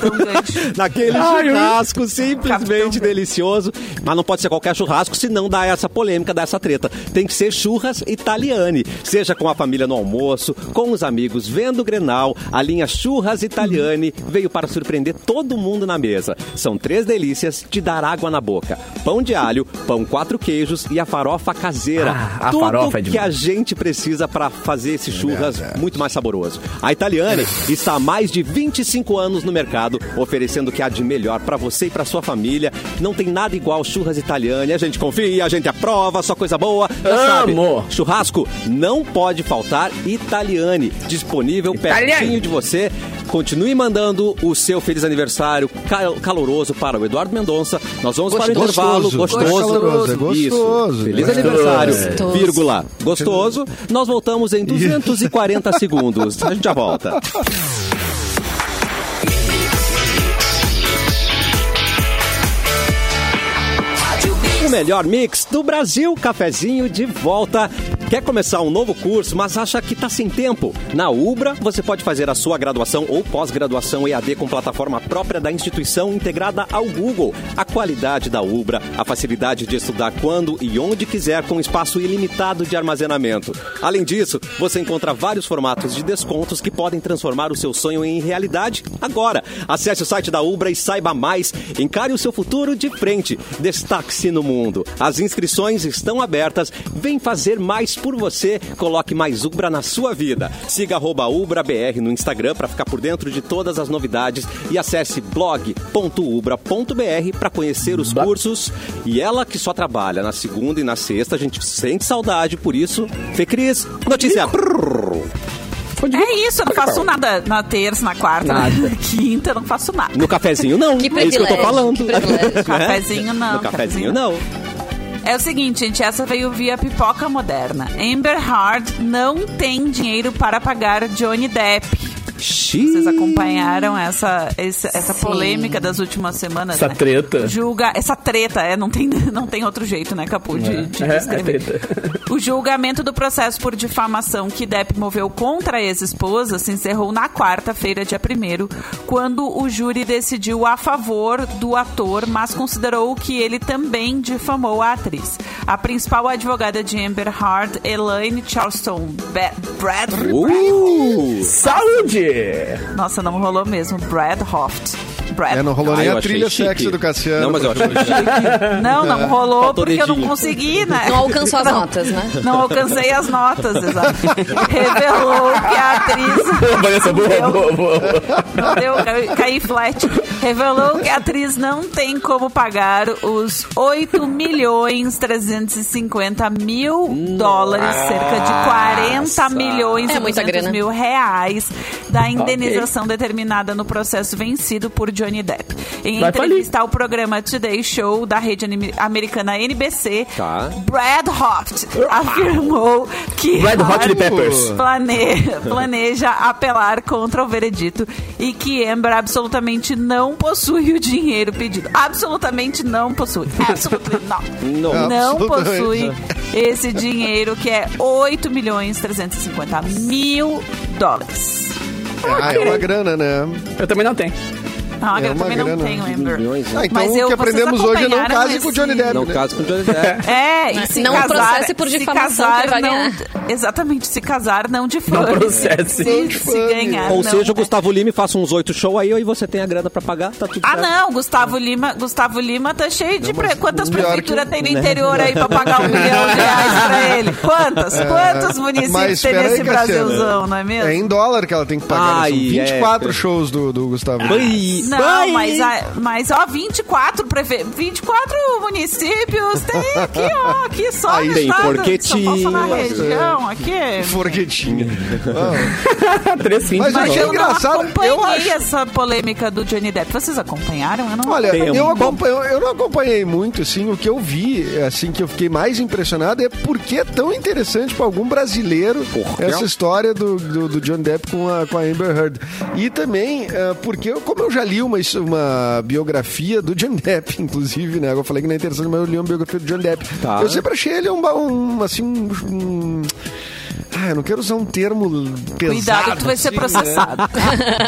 Naquele Ai, eu- churrasco simplesmente Capitão delicioso. Mas não pode ser qualquer churrasco, senão dá essa polêmica, dá essa treta. Tem que ser churras italiane. Seja com a família no almoço, com os amigos, vendo o Grenal, a linha Churras Italiane veio para surpreender todo mundo na mesa. São três delícias de dar água na boca: pão de alho, pão quatro queijos e a farofa caseira. Ah, a Tudo farofa é que a gente precisa para fazer esse churras muito mais saboroso. A Italiane está há mais de 25 anos no mercado, oferecendo o que há de melhor para você e para sua família. Não tem nada igual churras Italiane. A gente confia, a gente aprova, só coisa boa. Já sabe, Amo. churrasco não pode faltar Italiane, disponível Italiane. pertinho de você. Continue mandando o seu feliz aniversário cal- caloroso para o Eduardo Mendonça. Nós vamos para o Gostoso. intervalo Gostoso. gostoso. Caloroso, é gostoso. Isso. Feliz É. aniversário, Gostoso. vírgula, gostoso. Nós voltamos em 240 segundos. A gente já volta. O melhor mix do Brasil, cafezinho de volta. Quer começar um novo curso, mas acha que está sem tempo? Na Ubra, você pode fazer a sua graduação ou pós-graduação EAD com plataforma própria da instituição integrada ao Google. A qualidade da Ubra, a facilidade de estudar quando e onde quiser com espaço ilimitado de armazenamento. Além disso, você encontra vários formatos de descontos que podem transformar o seu sonho em realidade agora. Acesse o site da Ubra e saiba mais. Encare o seu futuro de frente. Destaque-se no mundo. As inscrições estão abertas. Vem fazer mais por você. Coloque mais Ubra na sua vida. Siga arroba UbraBR no Instagram para ficar por dentro de todas as novidades e acesse blog.ubra.br para conhecer os cursos. E ela que só trabalha na segunda e na sexta, a gente sente saudade, por isso, Fê Cris, notícia. É isso, eu não faço nada na terça, na quarta, na Nada. quinta, não faço nada. No cafezinho não. Que é isso que eu tô falando. que privilégio. Né? Cafezinho não, No cafezinho cafezinho não. É o seguinte, gente, essa veio via pipoca moderna. Amber Heard não tem dinheiro para pagar Johnny Depp. Vocês acompanharam essa, essa, essa polêmica das últimas semanas? Essa né? treta. Julga, essa treta, é, não tem, não tem outro jeito, né, Capu, de, de É, descrever. é. O julgamento do processo por difamação que Depp moveu contra a ex-esposa se encerrou na quarta-feira, dia 1 quando o júri decidiu a favor do ator, mas considerou que ele também difamou a atriz. A principal advogada de Amber Heard, Elaine Charleston Bradford. Uh! Saúde! Nossa, não rolou mesmo. Brad Hoft. Brad. É, não rolou Ah, nem a trilha sexy do Cassiano. Não, mas eu achei Não, não rolou Faltou porque eu não consegui, né? Não alcançou as notas, né? Não alcancei as notas, exato. Revelou que a atriz. Vanessa, boa, boa, boa. Não deu, caí, caí flat. Revelou que a atriz não tem como pagar os 8 milhões 350 mil dólares, cerca de 40 milhões É e muita 200 grana. mil reais da indenização determinada no processo vencido por Johnny Depp. Em Vai entrevista ao programa Today Show da rede americana NBC, Tá. Brad Hoft afirmou que Red Hot Peppers. plane- planeja apelar contra o veredito e que Amber absolutamente não possui o dinheiro pedido. Absolutamente não possui. Absolutamente não. Não. Não Absolutamente. possui esse dinheiro que é 8 milhões 350 mil dólares. Ah, é uma grana, né? Eu também não tenho. Não, É eu uma também não grana. tenho, Amber. Milhões, né? Ah, então Mas o eu- que vocês aprendemos hoje é não case com o esse- Johnny Depp. Não né? caso com o Johnny Depp. É, e se Não casar, processe por se difamação, casar, que vai não. Exatamente, se casar, não difame. Não processe. Se, Não se ganhar, Ou não, seja, o né? Gustavo Lima faça uns oito shows aí e você tem a grana pra pagar, tá tudo Ah, certo. não, Gustavo Lima, Gustavo Lima tá cheio de. pre- Quantas prefeituras que- tem no interior aí pra pagar um milhão de reais pra ele? Quantas? Quantos municípios tem aí, nesse. Brasilzão, não é mesmo? É em dólar que ela tem que pagar. São 24 é. shows do, Gustavo. Ai, Não, ai. mas, a- mas ó, 24, prefe... 24 municípios tem aqui, ó, aqui só Aí tem Forquetinha. Paulo, na região, aqui. Forquetinha. Três fins Mas Mas achei eu dólar. não engraçado, acompanhei eu acho- essa polêmica do Johnny Depp. Vocês acompanharam? Eu não Olha, Tem eu, um- acompanho, eu não acompanhei muito, assim, o que eu vi, assim, que eu fiquei mais impressionado é porque é tão interessante para algum brasileiro Porra. essa história do, do, do John Depp com a, com a Amber Heard. E também, eh, porque, como eu já li uma, uma biografia do John Depp, inclusive, né, eu falei que não é interessante, mas eu li uma biografia do John Depp. Tá. Eu sempre achei ele um, um assim, um... um ah, eu não quero usar um termo pesado. Cuidado que tu vai ser né? processado.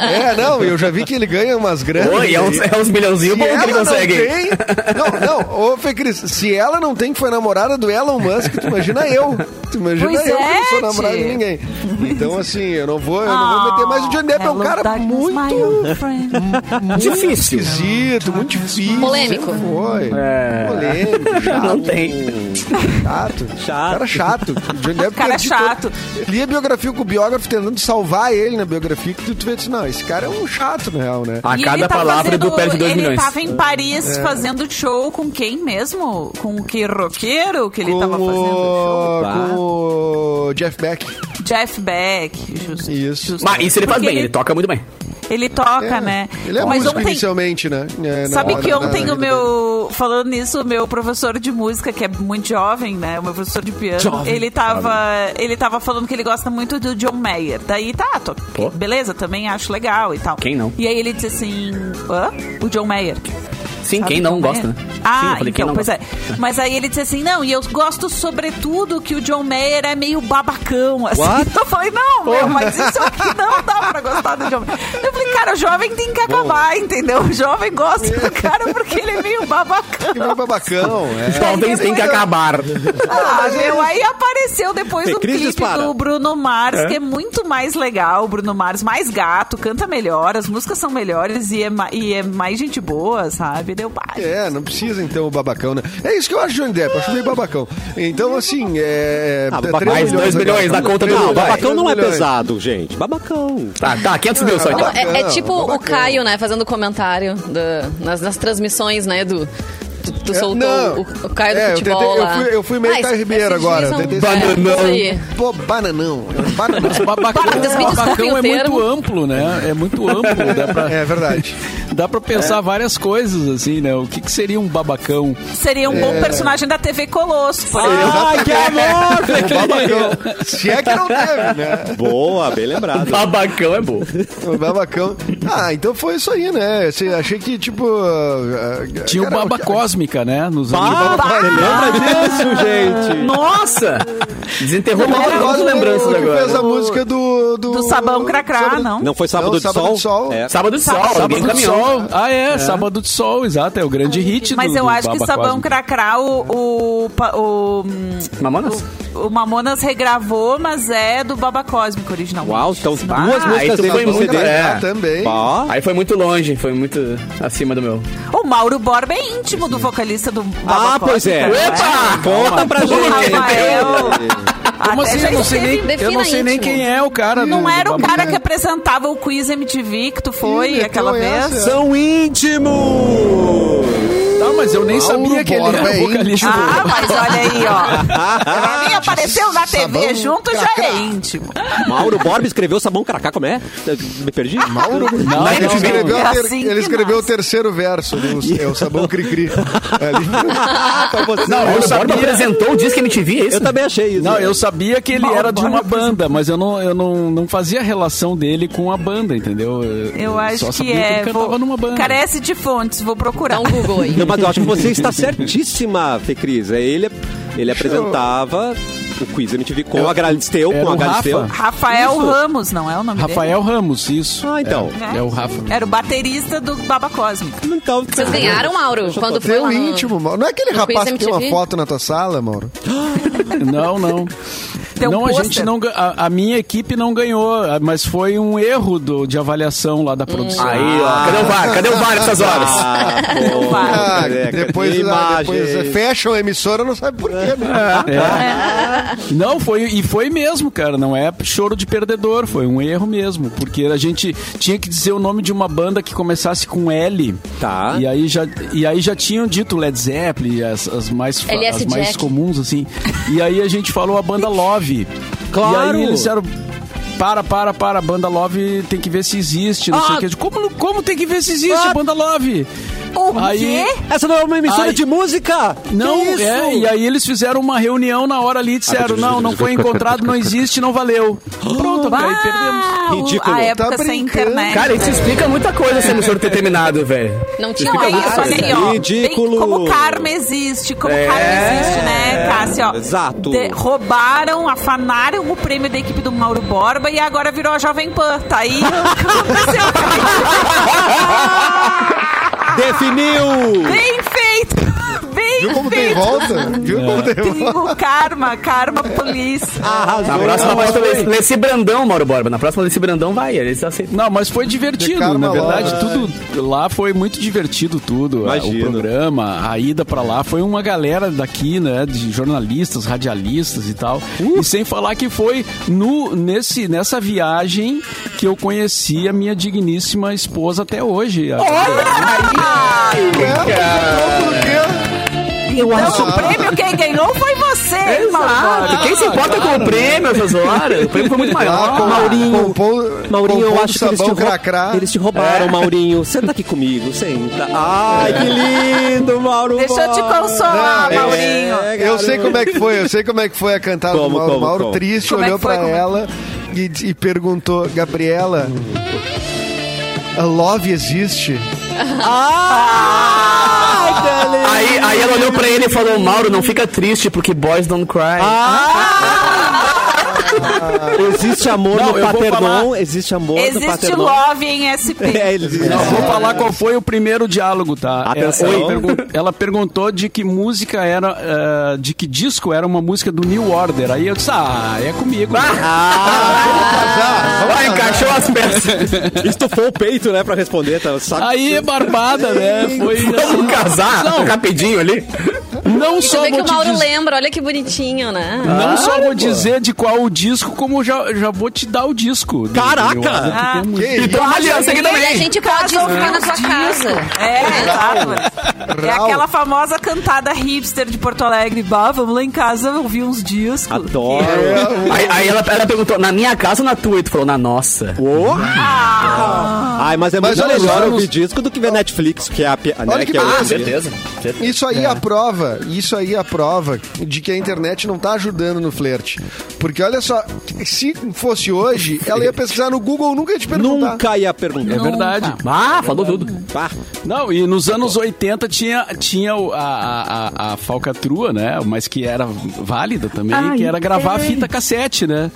É, não, eu já vi que ele ganha umas granas. Oi, é uns, é uns milhãozinhos bom que ele ela não consegue. tem. Não, não, ô Fê Cris, se ela não tem que foi namorada do Elon Musk, tu imagina eu. Tu imagina Pois eu que é, não sou namorada de tio. ninguém. Então, assim, eu não vou, eu não vou meter mais. O Johnny Depp é um cara muito. friend. Difícil. Esquisito, muito difícil. Polêmico. Foi. É. Polêmico. Não tem. Chato. Chato. Cara chato. O Johnny Depp Cara perdi todo- chato. Li a biografia com o biógrafo tentando salvar ele na biografia, que tu, tu vê assim, não, esse cara é um chato, na real, né? A E cada ele tá palavra do fazendo- perde 2 ele milhões. tava em Paris fazendo show com quem mesmo? Com que roqueiro que ele tava fazendo show? com o Jeff Beck. Jeff Beck, justo. Isso. justo. Mas isso ele faz Porque bem, ele toca muito bem. Ele toca, É, né? Ele é Mas músico ontem, inicialmente, né? É, na- Sabe que na- ontem na o vida meu. Falando nisso, o meu professor de música, que é muito jovem, né? O meu professor de piano, Jovem. ele tava. Ele tava falando que ele gosta muito do John Mayer. Daí tá, tô, Pô. beleza, também acho legal e tal. Quem não? E aí ele disse assim. Hã? O John Mayer. Sim, Sabe quem não gosta, né? Mayer? Sim, Ah, eu falei, então, pois gosta. é. Mas aí ele disse assim, não, e eu gosto sobretudo que o John Mayer é meio babacão, assim. What? Eu falei, não, meu, mas isso é o que não dá pra gostar do John Mayer. Eu falei, cara, o jovem tem que acabar, entendeu? O jovem gosta do cara porque ele é meio Que babacão. vai babacão, é. Jovens têm que acabar. Ah, meu, aí apareceu depois Tem um clipe para. do Bruno Mars, que é muito mais legal. O Bruno Mars mais gato, canta melhor, as músicas são melhores e é, e é mais gente boa, sabe? Deu paz. É, não precisa então o babacão, né? É isso que eu acho de Johnny Depp, eu acho meio babacão. Então, assim, é. Ah, três babacão. Mais dois agora. milhões na conta do Não, babacão não é pesado, gente. Babacão. Tá, tá, 500 mil só Ah, então. Não, é, é tipo o. Caio, né, fazendo comentário da- nas, nas transmissões, né, do... Tu, tu É, soltou não. o, o Caio É, do eu futebol tentei- eu fui- eu fui meio Ah, Caio Ribeiro agora, tentei é, Bananão. aí. Pô, bananão. Bananão. Babacão, babacão é muito amplo, né? É muito amplo. Dá pra... É verdade. Dá pra pensar várias coisas, assim, né? O que, que seria um babacão? Seria um bom personagem da TV Colosso. por. Ai, que amor! Babacão. Se é que não teve, né? Boa, bem lembrado. Babacão é bom. O babacão. Ah, então foi isso aí, né? Assim, achei que, tipo... ah, Tinha o cara, Baba Cósmica, né? Nos anos Ah, você lembra disso, gente? Nossa! Desenterrou uma agora das lembranças que fez agora. a música do... Do, Do Sabão Cracrá, Sábado- não? Não foi Sábado, Não, de, Sábado sol? de Sol. É. Sábado de sol, Sábado Sábado de caminhou. Sol. Ah, é, Sábado de Sol, exato. É o grande hit do Mas eu do acho que Baba Sabão. Cracrá, o, o, o, hum, Mamonas? o Mamonas regravou, mas é do Baba Cósmico originalmente. Uau, então duas Ah, músicas isso dele foi muito- é. Ah, também. Ó, Aí foi muito longe, foi muito acima do meu. O Mauro Borba é íntimo do vocalista do Baba Ah, pois é. Cósmico, Opa! Conta pra O gente. Rafael. Como Até assim? Eu não sei nem, eu não sei nem quem é o cara. Não do era o cara que apresentava o Quiz MTV que tu foi Ih, aquela vez? São íntimos! Tá, mas eu nem Mauro sabia que ele Borba era é vocalista. Ah, mas olha aí, ó. Pra mim apareceu na TV Sabão junto, já cracrá. é íntimo. Mauro Borba escreveu Sabão Cracá, como é? Me perdi? Mauro? Não, Ele não, escreveu, É a ter- assim ele escreveu o terceiro verso, do, é o Sabão Cri-Cri. Não, eu O Borba sabia. apresentou o disco MTV, é isso? Eu também achei isso. Não, eu sabia que ele Mauro era de uma Borba banda, mas eu não, eu não, não fazia relação dele com a banda, entendeu? Eu acho só que sabia é. que ele cantava vou- numa banda. Carece de fontes, vou procurar. Dá um Google aí. Não, mas eu acho que você está certíssima, Fê Cris. É, Ele, ele apresentava o Quiz MTV com a Galisteu, com a o Galisteu. Rafa. Rafael Isso. Ramos, não é o nome Rafael Ramos, isso. Ah, então. dele? É o Rafa. Era o baterista do Baba Cósmico. Então, Vocês ganharam, Mauro? Quando foi no... íntimo, Mauro. Não é aquele no rapaz que tem uma foto na tua sala, Mauro? Não, não. Tem um não, a pôster. gente não a, a minha equipe não ganhou, mas foi um erro do, de avaliação lá da produção. Aí, ó. Cadê o VAR? Cadê o VAR nessas horas? Ah, VAR. Ah, é, depois, ah, imagem. depois fecham a emissora, não sabe por quê, né? É. Não, foi e foi mesmo, cara. Não é choro de perdedor, foi um erro mesmo, porque a gente tinha que dizer o nome de uma banda que começasse com L. Tá. E aí já e aí já tinham dito Led Zeppelin, as, as mais as mais comuns assim. E aí a gente falou a banda Love. Claro. E aí eles disseram para, para, para, banda Love tem que ver se existe, não sei Ah. o que. Como, como tem que ver se existe a banda Love? O Aí- quê? Essa não é uma emissora Ai. de música? Não, Que isso? é, e aí eles fizeram uma reunião na hora ali e disseram, não, não foi encontrado, não existe, não valeu. Pronto, aí perdemos. Ah, o- Ridículo. A época Tá sem internet. Cara, isso explica muita coisa essa emissora ter terminado, velho. Não tinha Não, é mais. isso, olha aí, ó. Ridículo. Bem como karma existe, como É. karma existe, né, Cássia? Ó, Exato. De- roubaram, afanaram o prêmio da equipe do Mauro Borba e agora virou a Jovem Pan. Tá aí aconteceu. Definiu! Bem feito! Bem Viu como tem feito! volta? Viu como tem volta? Karma, karma, polícia. Na próxima pauta, Leci- Leci Brandão, Mauro Borba. Na próxima, Leci Brandão vai. Eles aceitam. Não, mas foi divertido, na verdade, lá. tudo lá foi muito divertido tudo, o Imagino. programa, a ida pra lá foi uma galera daqui, né, de jornalistas, radialistas e tal. E sem falar que foi no nesse nessa viagem que eu conheci a minha digníssima esposa até hoje. Então, o prêmio quem ganhou foi você, hein, Mauro Borba? Exato. Quem se importa com o prêmio essas horas? O prêmio foi muito Ah, maior. com- Maurinho. compô- Maurinho, eu acho que eles te, sabão rou- cracrá. eles te roubaram, Maurinho. Senta aqui comigo, senta. Ai, que lindo, Mauro. Deixa eu te consolar, Não, é- Maurinho. É, Eu sei como é que foi, eu sei como é que foi a cantada Como, do Mauro. como, Mauro como? triste Como é olhou foi, pra é? ela e, e perguntou, Gabriela, a love existe? Aí, aí ela olhou pra ele e falou: Mauro, não fica triste porque boys don't cry. Existe amor Não, no falar. existe amor no Existe Paternon. love em SP. É, Não, vou falar qual foi o primeiro diálogo, tá? Atenção. Ela, pergun- ela perguntou de que música era, eh, de que disco era uma música do New Order. Aí eu disse, ah, é comigo. Ah, encaixou as peças. Estufou o peito, né, pra responder. Tá, saco Aí é barbada, né? Foi assim, Vamos casar Não, rapidinho ali. Não E só também que vou o Mauro dizer. lembra, olha que bonitinho, né? Não só vou dizer de qual o disco, como já, já vou te dar o disco. Caraca! Ah. temos- Que Então, uma aliança aqui E a também. gente pode ficar na sua casa. É, exato. É aquela famosa cantada hipster de Porto Alegre. Bah, vamos lá em casa ouvir uns discos. Adoro. Aí, aí ela, ela perguntou, na minha casa ou na tua? E tu falou, na nossa. Ai, mas é Mas muito melhor ouvir disco do que ver Netflix, que é a... Né, Olha que é o- beleza. certeza. Isso aí é. a prova, isso aí é a prova de que a internet não tá ajudando no flerte. Porque olha só, se fosse hoje, ela ia pesquisar no Google, nunca ia te perguntar. Nunca ia perguntar. É verdade. Ah, falou tudo. Pá. Não, e nos anos 80 tinha, tinha a, a, a, a falcatrua, né? Mas que era válida também, Ai, que era gravar a é. fita cassete, né?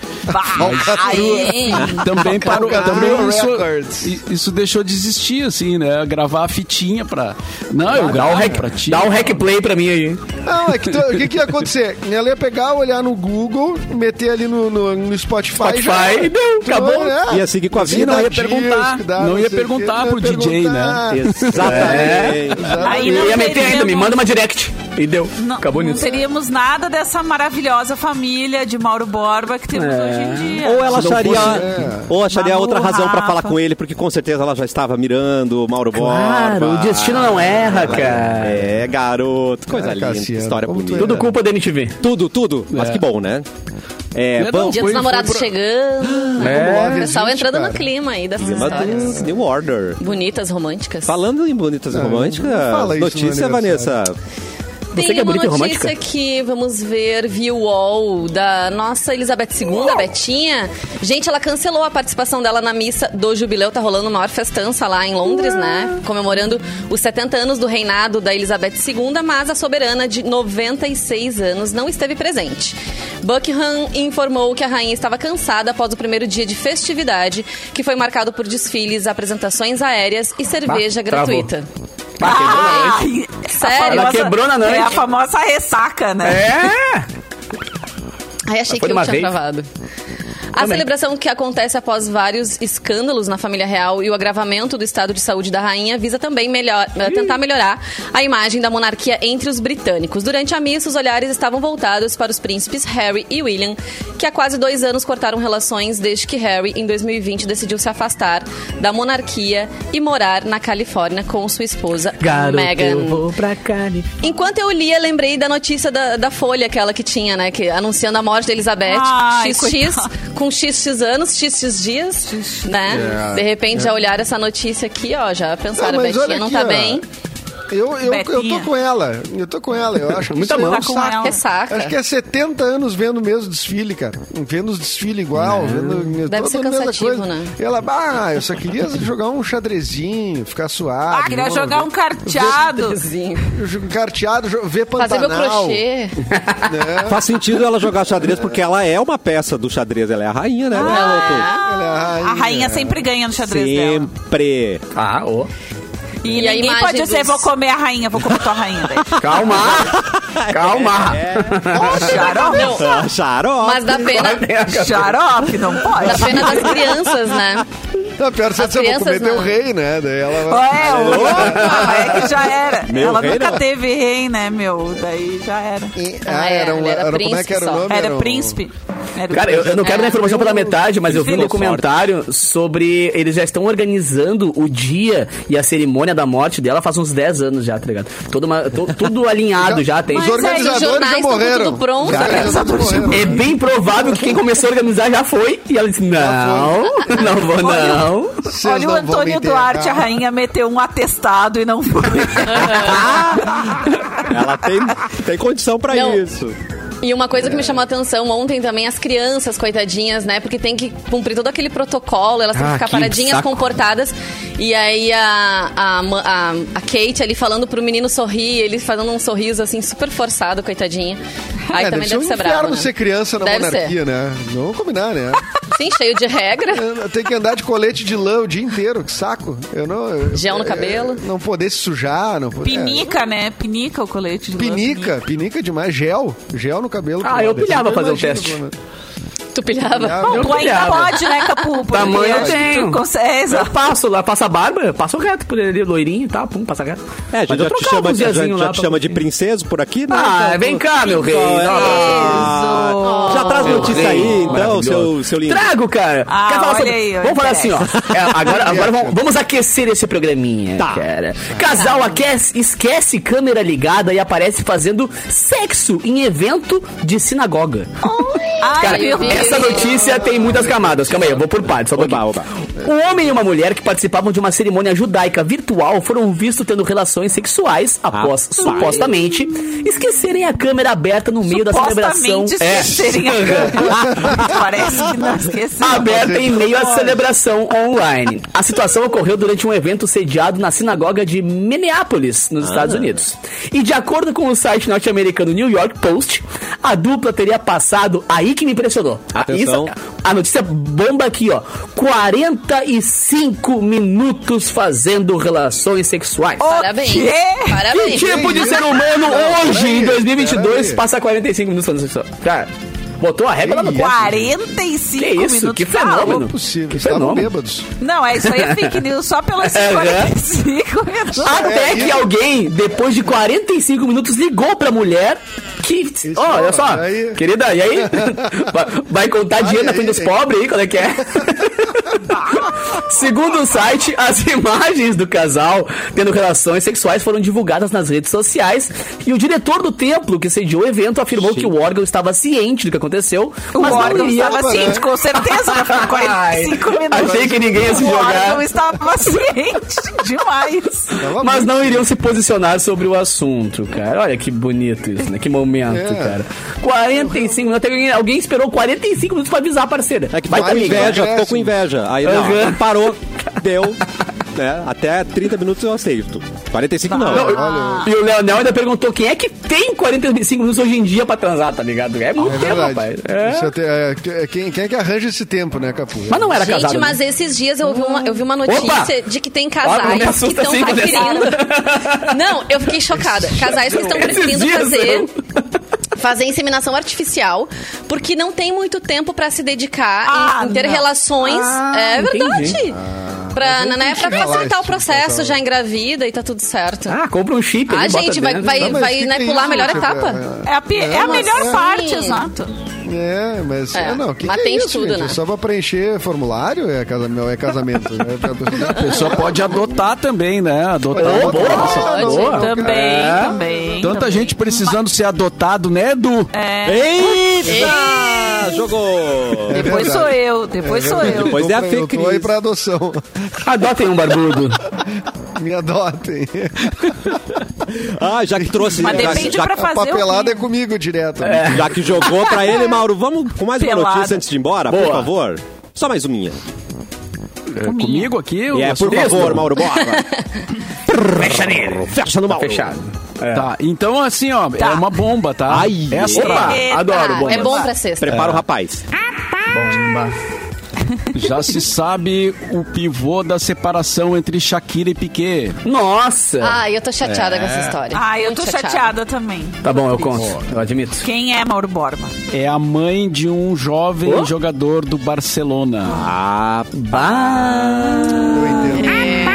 Também parou, Falcatrua também isso, isso deixou de existir, assim, né? Gravar a fitinha pra... Não, eu Dá o gravo rec, pra ti. dá o rec play pra mim aí. Não, é que tu- o que, que ia acontecer? Ela ia pegar, olhar no Google, meter ali no, no, no Spotify. Spotify, já Tu acabou. é. Ia seguir com a vida. não ia perguntar. dá, Não ia sei o perguntar quê, pro não ia DJ, perguntar. Exatamente. Aí Eu não ia meter ainda, me manda uma direct. E deu. Não, Acabou não nisso. teríamos nada dessa maravilhosa família de Mauro Borba que temos É. hoje em dia. Ou ela Se não acharia, fosse- É. ou acharia Malu, outra razão pra Rafa. falar com ele, porque com certeza ela já estava mirando o Mauro Claro, Borba. o destino não erra, cara. É, garoto. Coisa Ah, linda, Cassiano, história bonita. Tudo culpa da MTV. Tudo, tudo. Mas É. que bom, né? É, Não, vamos... Dia Foi- dos namorados pro- chegando. É. O pessoal Gente, entrando cara. no clima aí dessas Clima histórias. do New Order. Bonitas, românticas. Falando em bonitas e românticas, não fala isso no notícia. Vanessa. Você Tem que é uma bonita e notícia que vamos ver via wall da nossa Elizabeth II, Betinha. Gente, ela cancelou a participação dela na missa do jubileu. Tá rolando uma maior festança lá em Londres, né? Comemorando os 70 anos do reinado da Elizabeth II, mas a soberana de 96 anos não esteve presente. Buckingham informou que a rainha estava cansada após o primeiro dia de festividade, que foi marcado por desfiles, apresentações aéreas e cerveja travou. Gratuita. Ai, Sério? a Ela quebrou na noite. É a famosa ressaca, né? É! Ai, achei que eu tinha vez? travado. A celebração que acontece após vários escândalos na família real e o agravamento do estado de saúde da rainha visa também melhor, eh, tentar melhorar a imagem da monarquia entre os britânicos. Durante a missa, os olhares estavam voltados para os príncipes Harry e William, que há quase dois anos cortaram relações desde que Harry, em 2020, decidiu se afastar da monarquia e morar na Califórnia com sua esposa Garoto, Meghan. eu vou pra. Enquanto eu lia, lembrei da notícia da, da Folha, aquela que tinha, né? Que, anunciando a morte da Elizabeth. Ai, XX, coitada. Com XX anos, XX dias, né? É, De repente já olharam essa notícia aqui, ó, já pensaram, Ah, mas Betinha olha não tá ó. bem. Eu, eu, eu tô com ela. Eu tô com ela. Eu acho que Muita isso é mão. Tá com saco. ela. Ressaca. Acho que é 70 anos vendo o mesmo desfile, cara. Vendo os desfiles igual, vendo Deve ser a mesma cansativo, coisa. né? Ela, ah, eu só queria jogar um xadrezinho, ficar suave. Ah, queria não, jogar ver- um carteado. Um carteado, ver Fazer meu Pantanal. crochê. Né? Faz sentido ela jogar xadrez, porque ela é uma peça do xadrez, ela é a rainha, né, garoto? Ela é a rainha. A rainha sempre ganha no xadrez dela. Sempre. Ah, ô. E, E ninguém pode dizer, dos- vou comer a rainha, vou comer tua rainha. Daí. Calma! Calma! Xarope. Não, Ah, Xarope. mas dá pena, Xarope, não pode. dá pena das crianças, né? Não, pior se você crianças comer teu não. rei, né? Daí ela vai... É, opa, é que já era. Meu Ela rei nunca não. teve rei, né, meu? Daí já era. Ah, é, era, um, ele era era, como é príncipe que era o só. nome? Era um- príncipe. O Cara, eu, eu não quero É. dar informação pela metade, mas eu vi um documentário sobre. Eles já estão organizando o dia e a cerimônia da morte dela faz uns 10 anos já, tá ligado? Todo uma- to- tudo alinhado já, tem. Os Mas é, organizadores os jornais já morreram. tudo pronto. Os organizadores morreram. É bem provável que quem começou a organizar já foi. E ela disse: Não, não vou, não. Vocês Olha o não Antônio. Duarte, a rainha meteu um atestado e não foi. Ela tem, tem condição pra Não. isso. E uma coisa que me chamou a atenção ontem também, as crianças, coitadinhas, né? Porque tem que cumprir todo aquele protocolo, elas têm que Ah, ficar paradinhas, saco. comportadas. E aí a, a, a, a Kate ali falando pro menino sorrir, ele fazendo um sorriso assim, super forçado, coitadinha. Aí É, também deve deve, ser ser bravo. Né? ser criança na Deve monarquia, né? Não combinar, né? Sim, cheio de regra. Tem que andar de colete de lã o dia inteiro, que saco. Eu não. eu- Gel no é, cabelo. Não poder se sujar, não poder. Pinica, né? Pinica o colete de é, lã, Pinica, pinica demais. Gel. Gel no cabelo. Ah, eu pilhava fazer o teste. Tu pilhava? Bom, tu ainda pode, né, Capu? Tamanho eu tenho. Consegue, é, Eu passo lá, passo a barba, eu passo reto por ele, loirinho e tal, pum, passa reto. É, eu já te chama, já, já te chama de você. princeso por aqui, né? Ah, Então, vem cá, meu rei. então, Não, ah, Meu notícia rei, aí, então, seu, seu lindo. Trago, cara. Ah, Quer falar olha sobre... aí, vamos falar assim, ó. É, agora agora vamos, vamos aquecer esse programinha, Tá. cara. Casal aquece, esquece câmera ligada e aparece fazendo sexo em evento de sinagoga. Ai, Cara, essa notícia tem muitas camadas. Calma aí, eu vou por partes. Só Oba, pouquinho. Um homem e uma mulher que participavam de uma cerimônia judaica virtual foram vistos tendo relações sexuais após, Rapaz. supostamente, esquecerem a câmera aberta no meio da celebração. Supostamente esquecerem a câmera. Parece que não esqueceu. aberta em meio à celebração online. A situação ocorreu durante um evento sediado na sinagoga de Minneapolis, nos Estados Unidos. E de acordo com o site norte-americano New York Post, a dupla teria passado aí que me impressionou. Atenção. Isso- a notícia bomba aqui, ó. 45 minutos fazendo relações sexuais. Parabéns. quê? Que Parabéns. tipo de ser humano hoje, em 2022, peraí. passa 45 minutos fazendo sexo? Cara, botou a régua lá no pé. 45 Que isso? minutos. Que Tá fenômeno. Não é possível. Que Estavam fenômeno. bêbados. Não, é isso aí é fake news só pelos É, né? 45 minutos. Até É, que isso. alguém, depois de 45 minutos, ligou pra mulher que. Ó, olha só, aí. querida, e aí? Vai- contar dinheiro na frente dos pobres aí, qual é que é? Segundo o site, as imagens do casal tendo relações sexuais foram divulgadas nas redes sociais e o diretor do templo que sediou o evento afirmou que o órgão estava ciente do que aconteceu, O mas não órgão iria... estava ciente, com certeza, né? Foi 45 minutos. Achei que ninguém ia se O jogar. órgão estava ciente demais. Mas não iriam se posicionar sobre o assunto, cara. Olha que bonito isso, né? Que momento, É. cara. 45 minutos. Alguém, alguém esperou 45 minutos pra avisar a parceira. É que Vai comigo. inveja, né? ficou com inveja. Aí não, parou, deu. Né? Até 30 minutos eu aceito. 45 não. Não, Olha. E o Leonel ainda perguntou quem é que tem 45 minutos hoje em dia pra transar, tá ligado? É muito É tempo, verdade. rapaz. É. Até- é, que- quem, quem é que arranja esse tempo, né, Capu? Mas não era Gente, casado. né? mas esses dias eu ouvi uma, eu vi uma notícia Opa! de que tem casais que estão assim, preferindo. Não, eu fiquei chocada. Casais que estão preferindo fazer. eu- Fazer inseminação artificial porque não tem muito tempo pra se dedicar Ah, em, em ter não. relações. Ah, é entendi. verdade. Pra, né, pra chegar lá, facilitar o tipo processo, já engravida e tá tudo certo. Ah, compra um chip. Ah, ali, bota gente, vai, vai, vai né, é pular a melhor tipo, etapa. É a, pi- é a mas melhor assim? parte, exato. É, mas. É, É, não, que mas que é tem de isso, tudo, gente? né? É só pra preencher formulário? É casamento? É casamento né? A pessoa pode adotar também, né? Adotar uma boa. Pode. boa. Também, É. também. Tanta também. gente precisando ser adotado, né, Edu? Eita! Jogou! É Depois verdade. sou eu, depois sou eu. Depois Eu é a tô pra- Eu aí pra adoção. Adotem um barbudo. Me adotem. Ah, já que trouxe. Mas já, depende já- pra A fazer papelada o é comigo direto. já que jogou pra ele, Mauro, vamos com mais uma Pelada. notícia antes de ir embora, por Boa. favor? Só mais uma minha. É, comigo aqui? É, sou- por favor, Mauro, bora. Fecha nele. Fecha no Mauro. Fechado. É. Tá, então assim, ó, é uma bomba, tá? Ai, Extra. Opa, adoro bomba. É bom pra sexta. Prepara o rapaz. Bomba. Já se sabe o pivô da separação entre Shakira e Piquet. Nossa. Ah, eu tô chateada com essa história. Ah, eu Muito tô chateada também. Tá bom, eu conto. Eu admito. Quem é Mauro Borba? É a mãe de um jovem Oh? jogador do Barcelona. Ah, Bah. Eu entendo. É.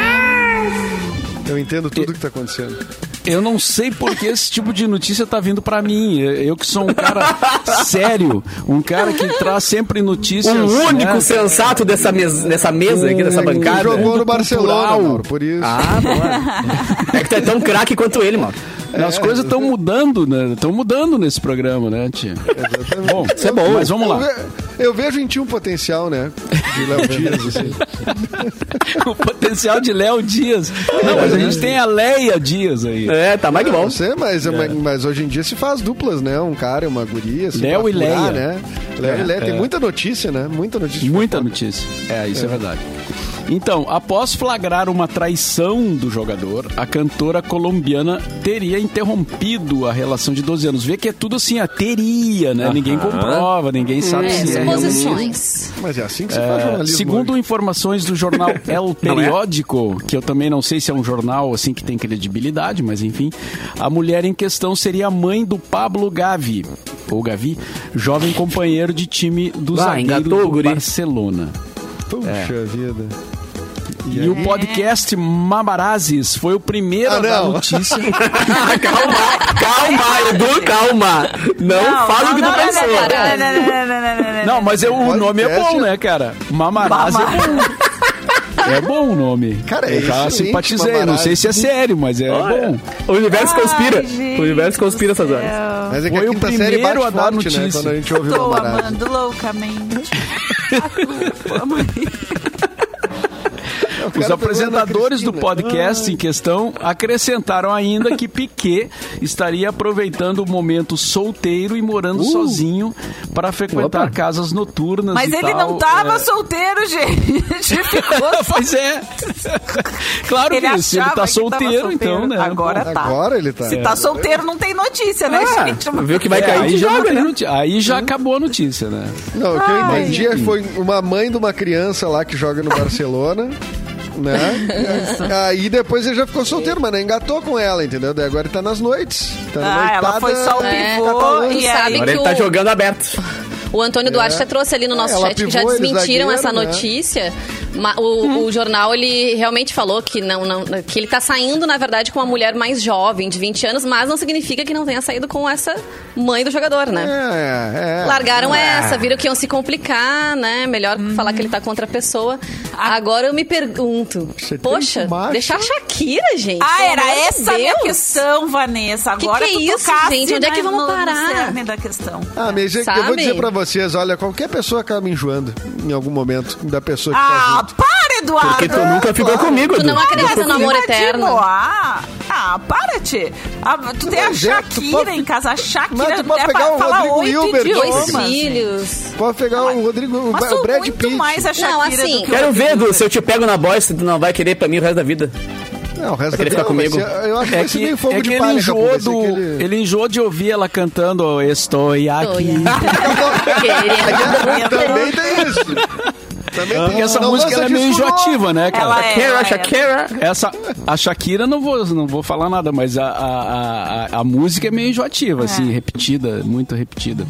Eu entendo tudo que tá acontecendo. Eu não sei por que esse tipo de notícia tá vindo pra mim. Eu que sou um cara sério, um cara que traz sempre notícias. Um único né? sensato dessa mesa, dessa mesa aqui, dessa bancada. Jogou no Barcelona. Mauro, por isso. Ah, boa. É que tu é tão craque quanto ele, mano. As coisas estão mudando, né? Estão mudando nesse programa, né, tia? Bom, isso é bom. Mas vamos Eu, lá. ve- eu vejo em ti um potencial, né? De Léo Dias, assim. o potencial de Léo Dias. Não, mas a gente tem a Leia Dias aí. É, tá mais que bom. Não sei, mas, mas hoje em dia se faz duplas, né? Um cara e uma guria. Assim, Léo e Leia. Né? Léo e Leia. Tem é. muita notícia, né? Muita notícia. Muita notícia. É, isso é. verdade. Então, após flagrar uma traição do jogador, a cantora colombiana teria interrompido a relação de 12 anos. Vê que é tudo assim, a teria, né? Ninguém comprova, ninguém sabe É, se é suposições. Mas é assim que se faz É, jornalismo. segundo hoje. informações do jornal El é? Periódico, que eu também não sei se é um jornal assim que tem credibilidade, mas enfim, a mulher em questão seria a mãe do Pablo Gavi. ou Gavi, jovem companheiro de time do Ah, zagueiro do guri. Barcelona. Puxa vida. E, o podcast Mamarazes foi o primeiro Ah, a dar não. notícia. calma, calma, Edu, calma. Não, fala o que tu não, pensou. Não, não, não, não, não, não, não, não. Não, mas é, o Podcast nome é bom, né, cara? Mamarazes é bom. É bom o nome. Cara, é Eu já simpatizei. Não sei se é sério, mas é Olha, bom. O universo Ai, conspira. gente o universo conspira essas horas. Mas é que Foi a o quinta série primeiro bate a dar forte, né? notícia. Quando a gente ouve Tô uma barata. amando loucamente. A culpa, mãe. Os apresentadores do podcast em questão acrescentaram ainda que Piquet estaria aproveitando o momento solteiro e morando sozinho para frequentar Opa. casas noturnas Mas e ele tal. não tava É. solteiro, gente. Ficou pois é. claro Ele que se ele tá solteiro, solteiro. então, né? Agora tá. Agora ele tá. Se tá solteiro, não tem notícia, né, Ah, gente? viu que vai É, cair aí, já joga, tem né? aí já acabou a notícia, né? Não, o que eu entendi é que foi uma mãe de uma criança lá que joga no Barcelona. Né? Aí depois ele já ficou solteiro, mas não engatou com ela, entendeu? Daí agora ele tá nas noites. Tá na Ah, ela foi só o É. pivô catalã. e Sabe. Agora ele que tá o- jogando aberto. O Antônio Duarte até trouxe ali no nosso ela chat que já pivô, ele desmentiram zagueiro, essa né? notícia. Ma- O, o jornal, ele realmente falou que não, não, que ele tá saindo, na verdade, com uma mulher mais jovem, de 20 anos, mas não significa que não tenha saído com essa mãe do jogador, né? É, é. Largaram essa, viram que iam se complicar, né? Melhor falar que ele tá contra a pessoa. Agora eu me pergunto, Você poxa, deixar a Shakira, gente. Ah, era essa a minha questão, Vanessa. Agora que é tu isso, tocasse, gente? Onde é que vamos parar? cerne da questão. Ah, mas eu- vou dizer pra vocês, olha, qualquer pessoa acaba enjoando em algum momento da pessoa que tá Ah, junto. Para, Eduardo! Porque tu nunca ficou comigo, Tu Edu. não acredita no amor eterno. Ah, ah, para, Tchê. Ah, tu tem a Mas é, tu Shakira pode- em casa. A Mas Shakira tu pode é pegar pra o falar Rodrigo oito Hilbert, idiomas. Dois filhos. Pode pegar o Rodrigo, o, Mas Ba- sou o Brad muito Pitt. mais a Shakira assim, do que o Quero Rodrigo ver, Edu, se eu te pego na se tu não vai querer pra mim o resto da vida. Não, o resto Vai querer da ficar vida vai comigo? ser- Eu acho que É vai ser que, meio fogo é que de ele, palha, Capu, enjoou vai ser do, aquele- ele enjoou de ouvir ela cantando Estou aqui. Querendo. Também tem isso. Também Porque essa Não música ela é meio enjoativa, né, cara? Ela é, Shakira, ela é. Shakira. Essa, a Shakira, não vou, não vou falar nada, mas a, a, a, a música é meio enjoativa, assim, repetida, muito repetida.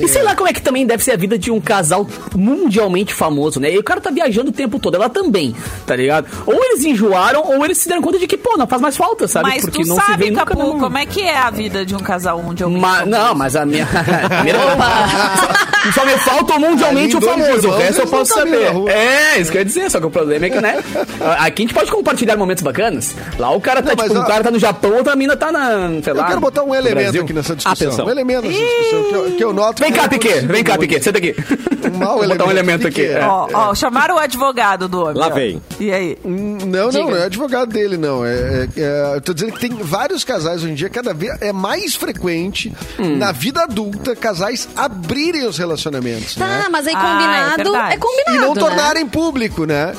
E sei lá como é que também deve ser a vida de um casal mundialmente famoso, né? E o cara tá viajando o tempo todo, ela também, tá ligado? Ou eles enjoaram, ou eles se deram conta de que, pô, não faz mais falta, sabe? Mas Porque tu não se sabe, vê nunca Capu, como é que é a vida de um casal mundialmente Ma- famoso? não, mas a minha. só, só me falta o mundialmente o famoso. O resto eu posso saber. É, isso que eu ia dizer. Só que o problema é que, né? Aqui a gente pode compartilhar momentos bacanas. Lá o cara tá, Não, tipo, um cara tá no Japão, outra mina tá na. Sei lá. Eu quero botar um elemento Brasil. aqui nessa discussão. Atenção. Um elemento nessa discussão que eu, que eu Vem cá, Piquet. Vem cá. Piquet. Senta aqui. Um mau Vou botar um elemento aqui. Piquet. é. Ó, ó, chamaram o advogado do homem. Lá ó. vem. E aí? Não, não, Diga. não é advogado dele, não. É, é- é- eu tô dizendo que tem vários casais hoje em dia, cada vez é mais frequente Hum. na vida adulta casais abrirem os relacionamentos. Tá, né? mas aí Ah, é combinado verdade. é, combinado. E não né? tornarem público, né?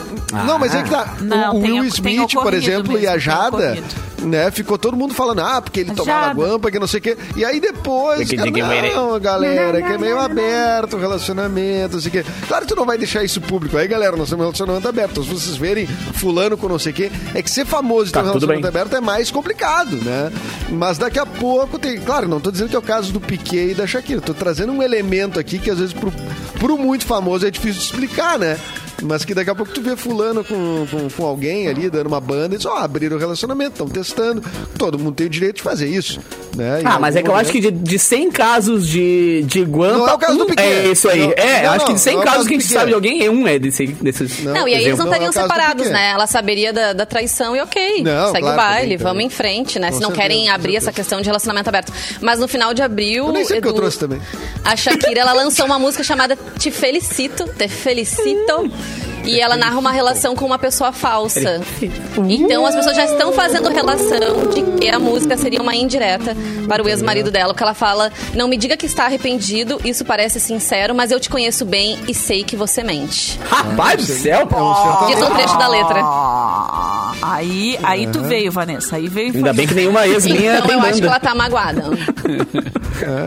não, mas é que tá. Não, o Will tem Smith, por exemplo, mesmo, e a Jada, ocorrido. Né? Ficou todo mundo falando, ah, porque ele tomava guampa, que não sei o quê. E aí depois, cara, ninguém vai- não, galera, que é meio aberto o relacionamento, não sei o quê. Claro que tu não vai deixar isso público. Aí, galera, nós temos um relacionamento aberto. Se vocês verem fulano com não sei o quê, é que ser famoso e ter Tá, um tudo relacionamento aberto é mais complicado, né? Mas daqui a pouco tem. Claro, não tô dizendo que é o caso do Piquet e da Shakira. Tô trazendo um elemento aqui que às vezes pro, pro muito famoso é difícil de explicar, né? Mas que daqui a pouco tu vê fulano com, com, com alguém ali, dando uma banda, e diz, ó, abriram o relacionamento, estão testando. Todo mundo tem o direito de fazer isso. Né? Ah, mas é que eu acho que de, de 100 casos de, de guampa. Não é o caso do Piquet. É isso aí. Não, é, eu não, acho que de 100 não é casos caso que a gente sabe de alguém, é um é desse, desses. Não, e aí eles não Não, é estariam do separados, né? Ela saberia da, da traição e ok. Não, segue claro, o baile, também, vamos também. em frente, né? Com Se não certeza, querem abrir essa questão de relacionamento aberto. Mas no final de abril. Eu nem sei porque eu Edu, trouxe também. A Shakira, ela lançou uma música chamada Te Felicito, Te Felicito. E ela narra uma relação com uma pessoa falsa. Então as pessoas já estão fazendo relação de que a música seria uma indireta para o ex-marido dela. Porque ela fala: Não me diga que está arrependido, isso parece sincero, mas eu te conheço bem e sei que você mente. Rapaz do céu! É um Diz um trecho da letra. aí, aí tu veio, Vanessa. Aí veio. Ainda bem que nenhuma ex minha Então tem eu acho que banda. ela tá magoada.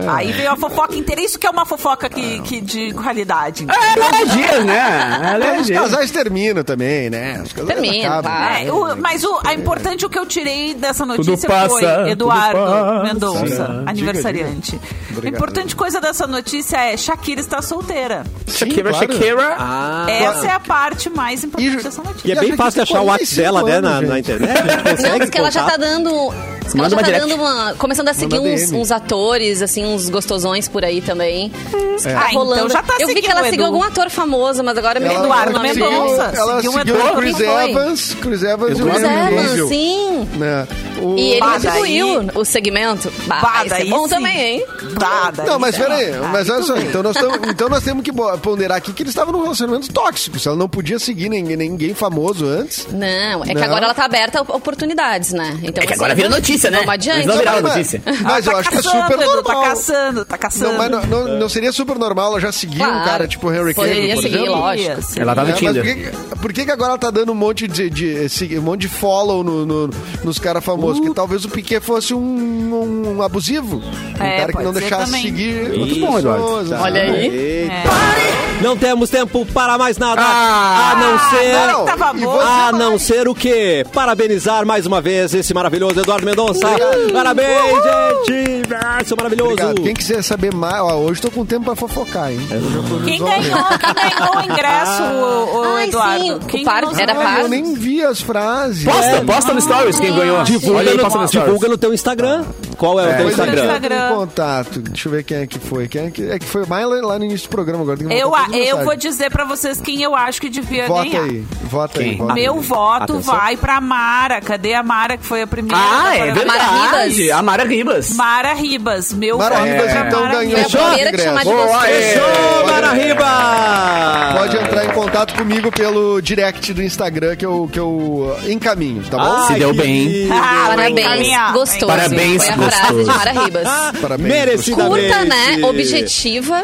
Aí veio a fofoca inteira. Isso que é uma fofoca que, que de qualidade. É dias, né? É dias. Casais terminam também, né? Os casais Termina, acabam. claro. É, o- mas o, a importante, o que eu tirei dessa notícia passa, foi tudo Eduardo passa. Mendonça, Diga, aniversariante. diga. A Obrigado. importante coisa dessa notícia é Shakira está solteira. Shakira, claro. Shakira. Ah, Essa é a parte mais importante E- dessa notícia. e é bem fácil de achar o WhatsApp dela, né, 45 na, na internet. Não, porque ela já tá dando. Ela Manda já uma tá direct. dando uma. Começando a seguir Manda uns, DM. uns atores, assim, uns gostosões por aí também. Tá Ah, então rolando. já tá Eu vi que seguindo ela seguiu Edu. algum ator famoso, mas agora me Ela- Eduardo não me seguiu- Mendonça, Ela seguiu um seguiu o Chris? Evans, Chris Evans e o Chris Evans, sim. né? O- E ele Bah, retribuiu daí- o segmento. Bah, Bah, é bom sim. também, hein? Tá, daí Não, mas peraí, Ah, mas olha só, então nós, tamo- então nós temos que ponderar aqui que eles estavam num relacionamento tóxico. Se ela não podia seguir ninguém, ninguém famoso antes. Não, é que Não. agora ela tá aberta a oportunidades, né? Então, É que assim, agora vira notícia, né? Vamos adiante. Mas não viraram notícia. Mas Tá eu acho que é super Edu, normal. Tá caçando, tá caçando. Não, mas não, não- não seria super normal ela já seguir um Claro. cara tipo Henry Cavill, Poderia por seguir, exemplo? lógico. Ela tá no É, por, que, por que que agora ela tá dando um monte de, de- esse- um monte de follow no- no- nos caras famosos? Porque talvez o Piquet fosse um, um abusivo. Um É, cara que não deixasse também. seguir Muito bom, Eduardo. né? Olha aí. Eita. Não temos tempo para mais nada. Ah, a não ser. não. A não ser o quê? Parabenizar mais uma vez esse maravilhoso Eduardo Mendonça. Parabéns, gente! Seu maravilhoso. Obrigado. Quem quiser saber mais, ó, hoje tô com tempo pra fofocar, hein? Tô Quem ganhou, quem ganhou o ingresso, o, o Ai, Eduardo? sim, o quem os era ingressos? par- Eu nem vi as frases. Posta, posta no Stories quem ganhou. Divulga, Olha aí, posta no, no Stories. divulga no teu Instagram. Qual é, o teu Depois Instagram? Instagram. contato. Deixa eu ver quem é que foi. Quem é que, é que foi mais lá, lá no início do programa agora. Tem que Eu, eu vou dizer pra vocês quem eu acho que devia Vota ganhar. aí. Vota aí. Quem? Vota Meu aí. voto Atenção. vai pra Mara. Cadê a Mara, que foi a primeira? Ah, é verdade. Ribas. A Mara Ribas. Mara Ribas. Meu Mara voto Ribas, vai pra então, Mara ganhou. Ribas. É. Fechou, Mara Riba! Pode entrar em contato comigo pelo direct do Instagram que eu, que eu encaminho, tá bom? Ai, Se deu bem. Ah, Parabéns, gostoso. Parabéns, Foi a frase de gostoso. Mara Ribas. Parabéns. Merecidamente. Curta, né? Objetiva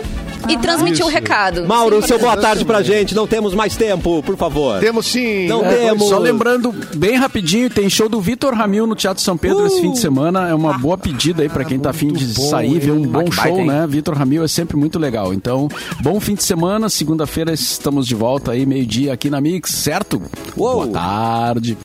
e transmitiu o Isso. recado. Mauro, Sim, seu boa tarde pra gente. Não temos mais tempo, por favor. Temos sim. Não É, temos. Só lembrando, bem rapidinho, tem show do Vitor Ramil no Teatro São Pedro esse fim de semana. É uma boa pedida aí pra quem tá afim de bom, sair, ver um bom Ah, baita, show, né? Vitor Ramil é sempre muito legal. Então, bom fim de semana. Segunda-feira estamos de volta aí, meio-dia aqui na Mix, certo? Uou. Boa tarde.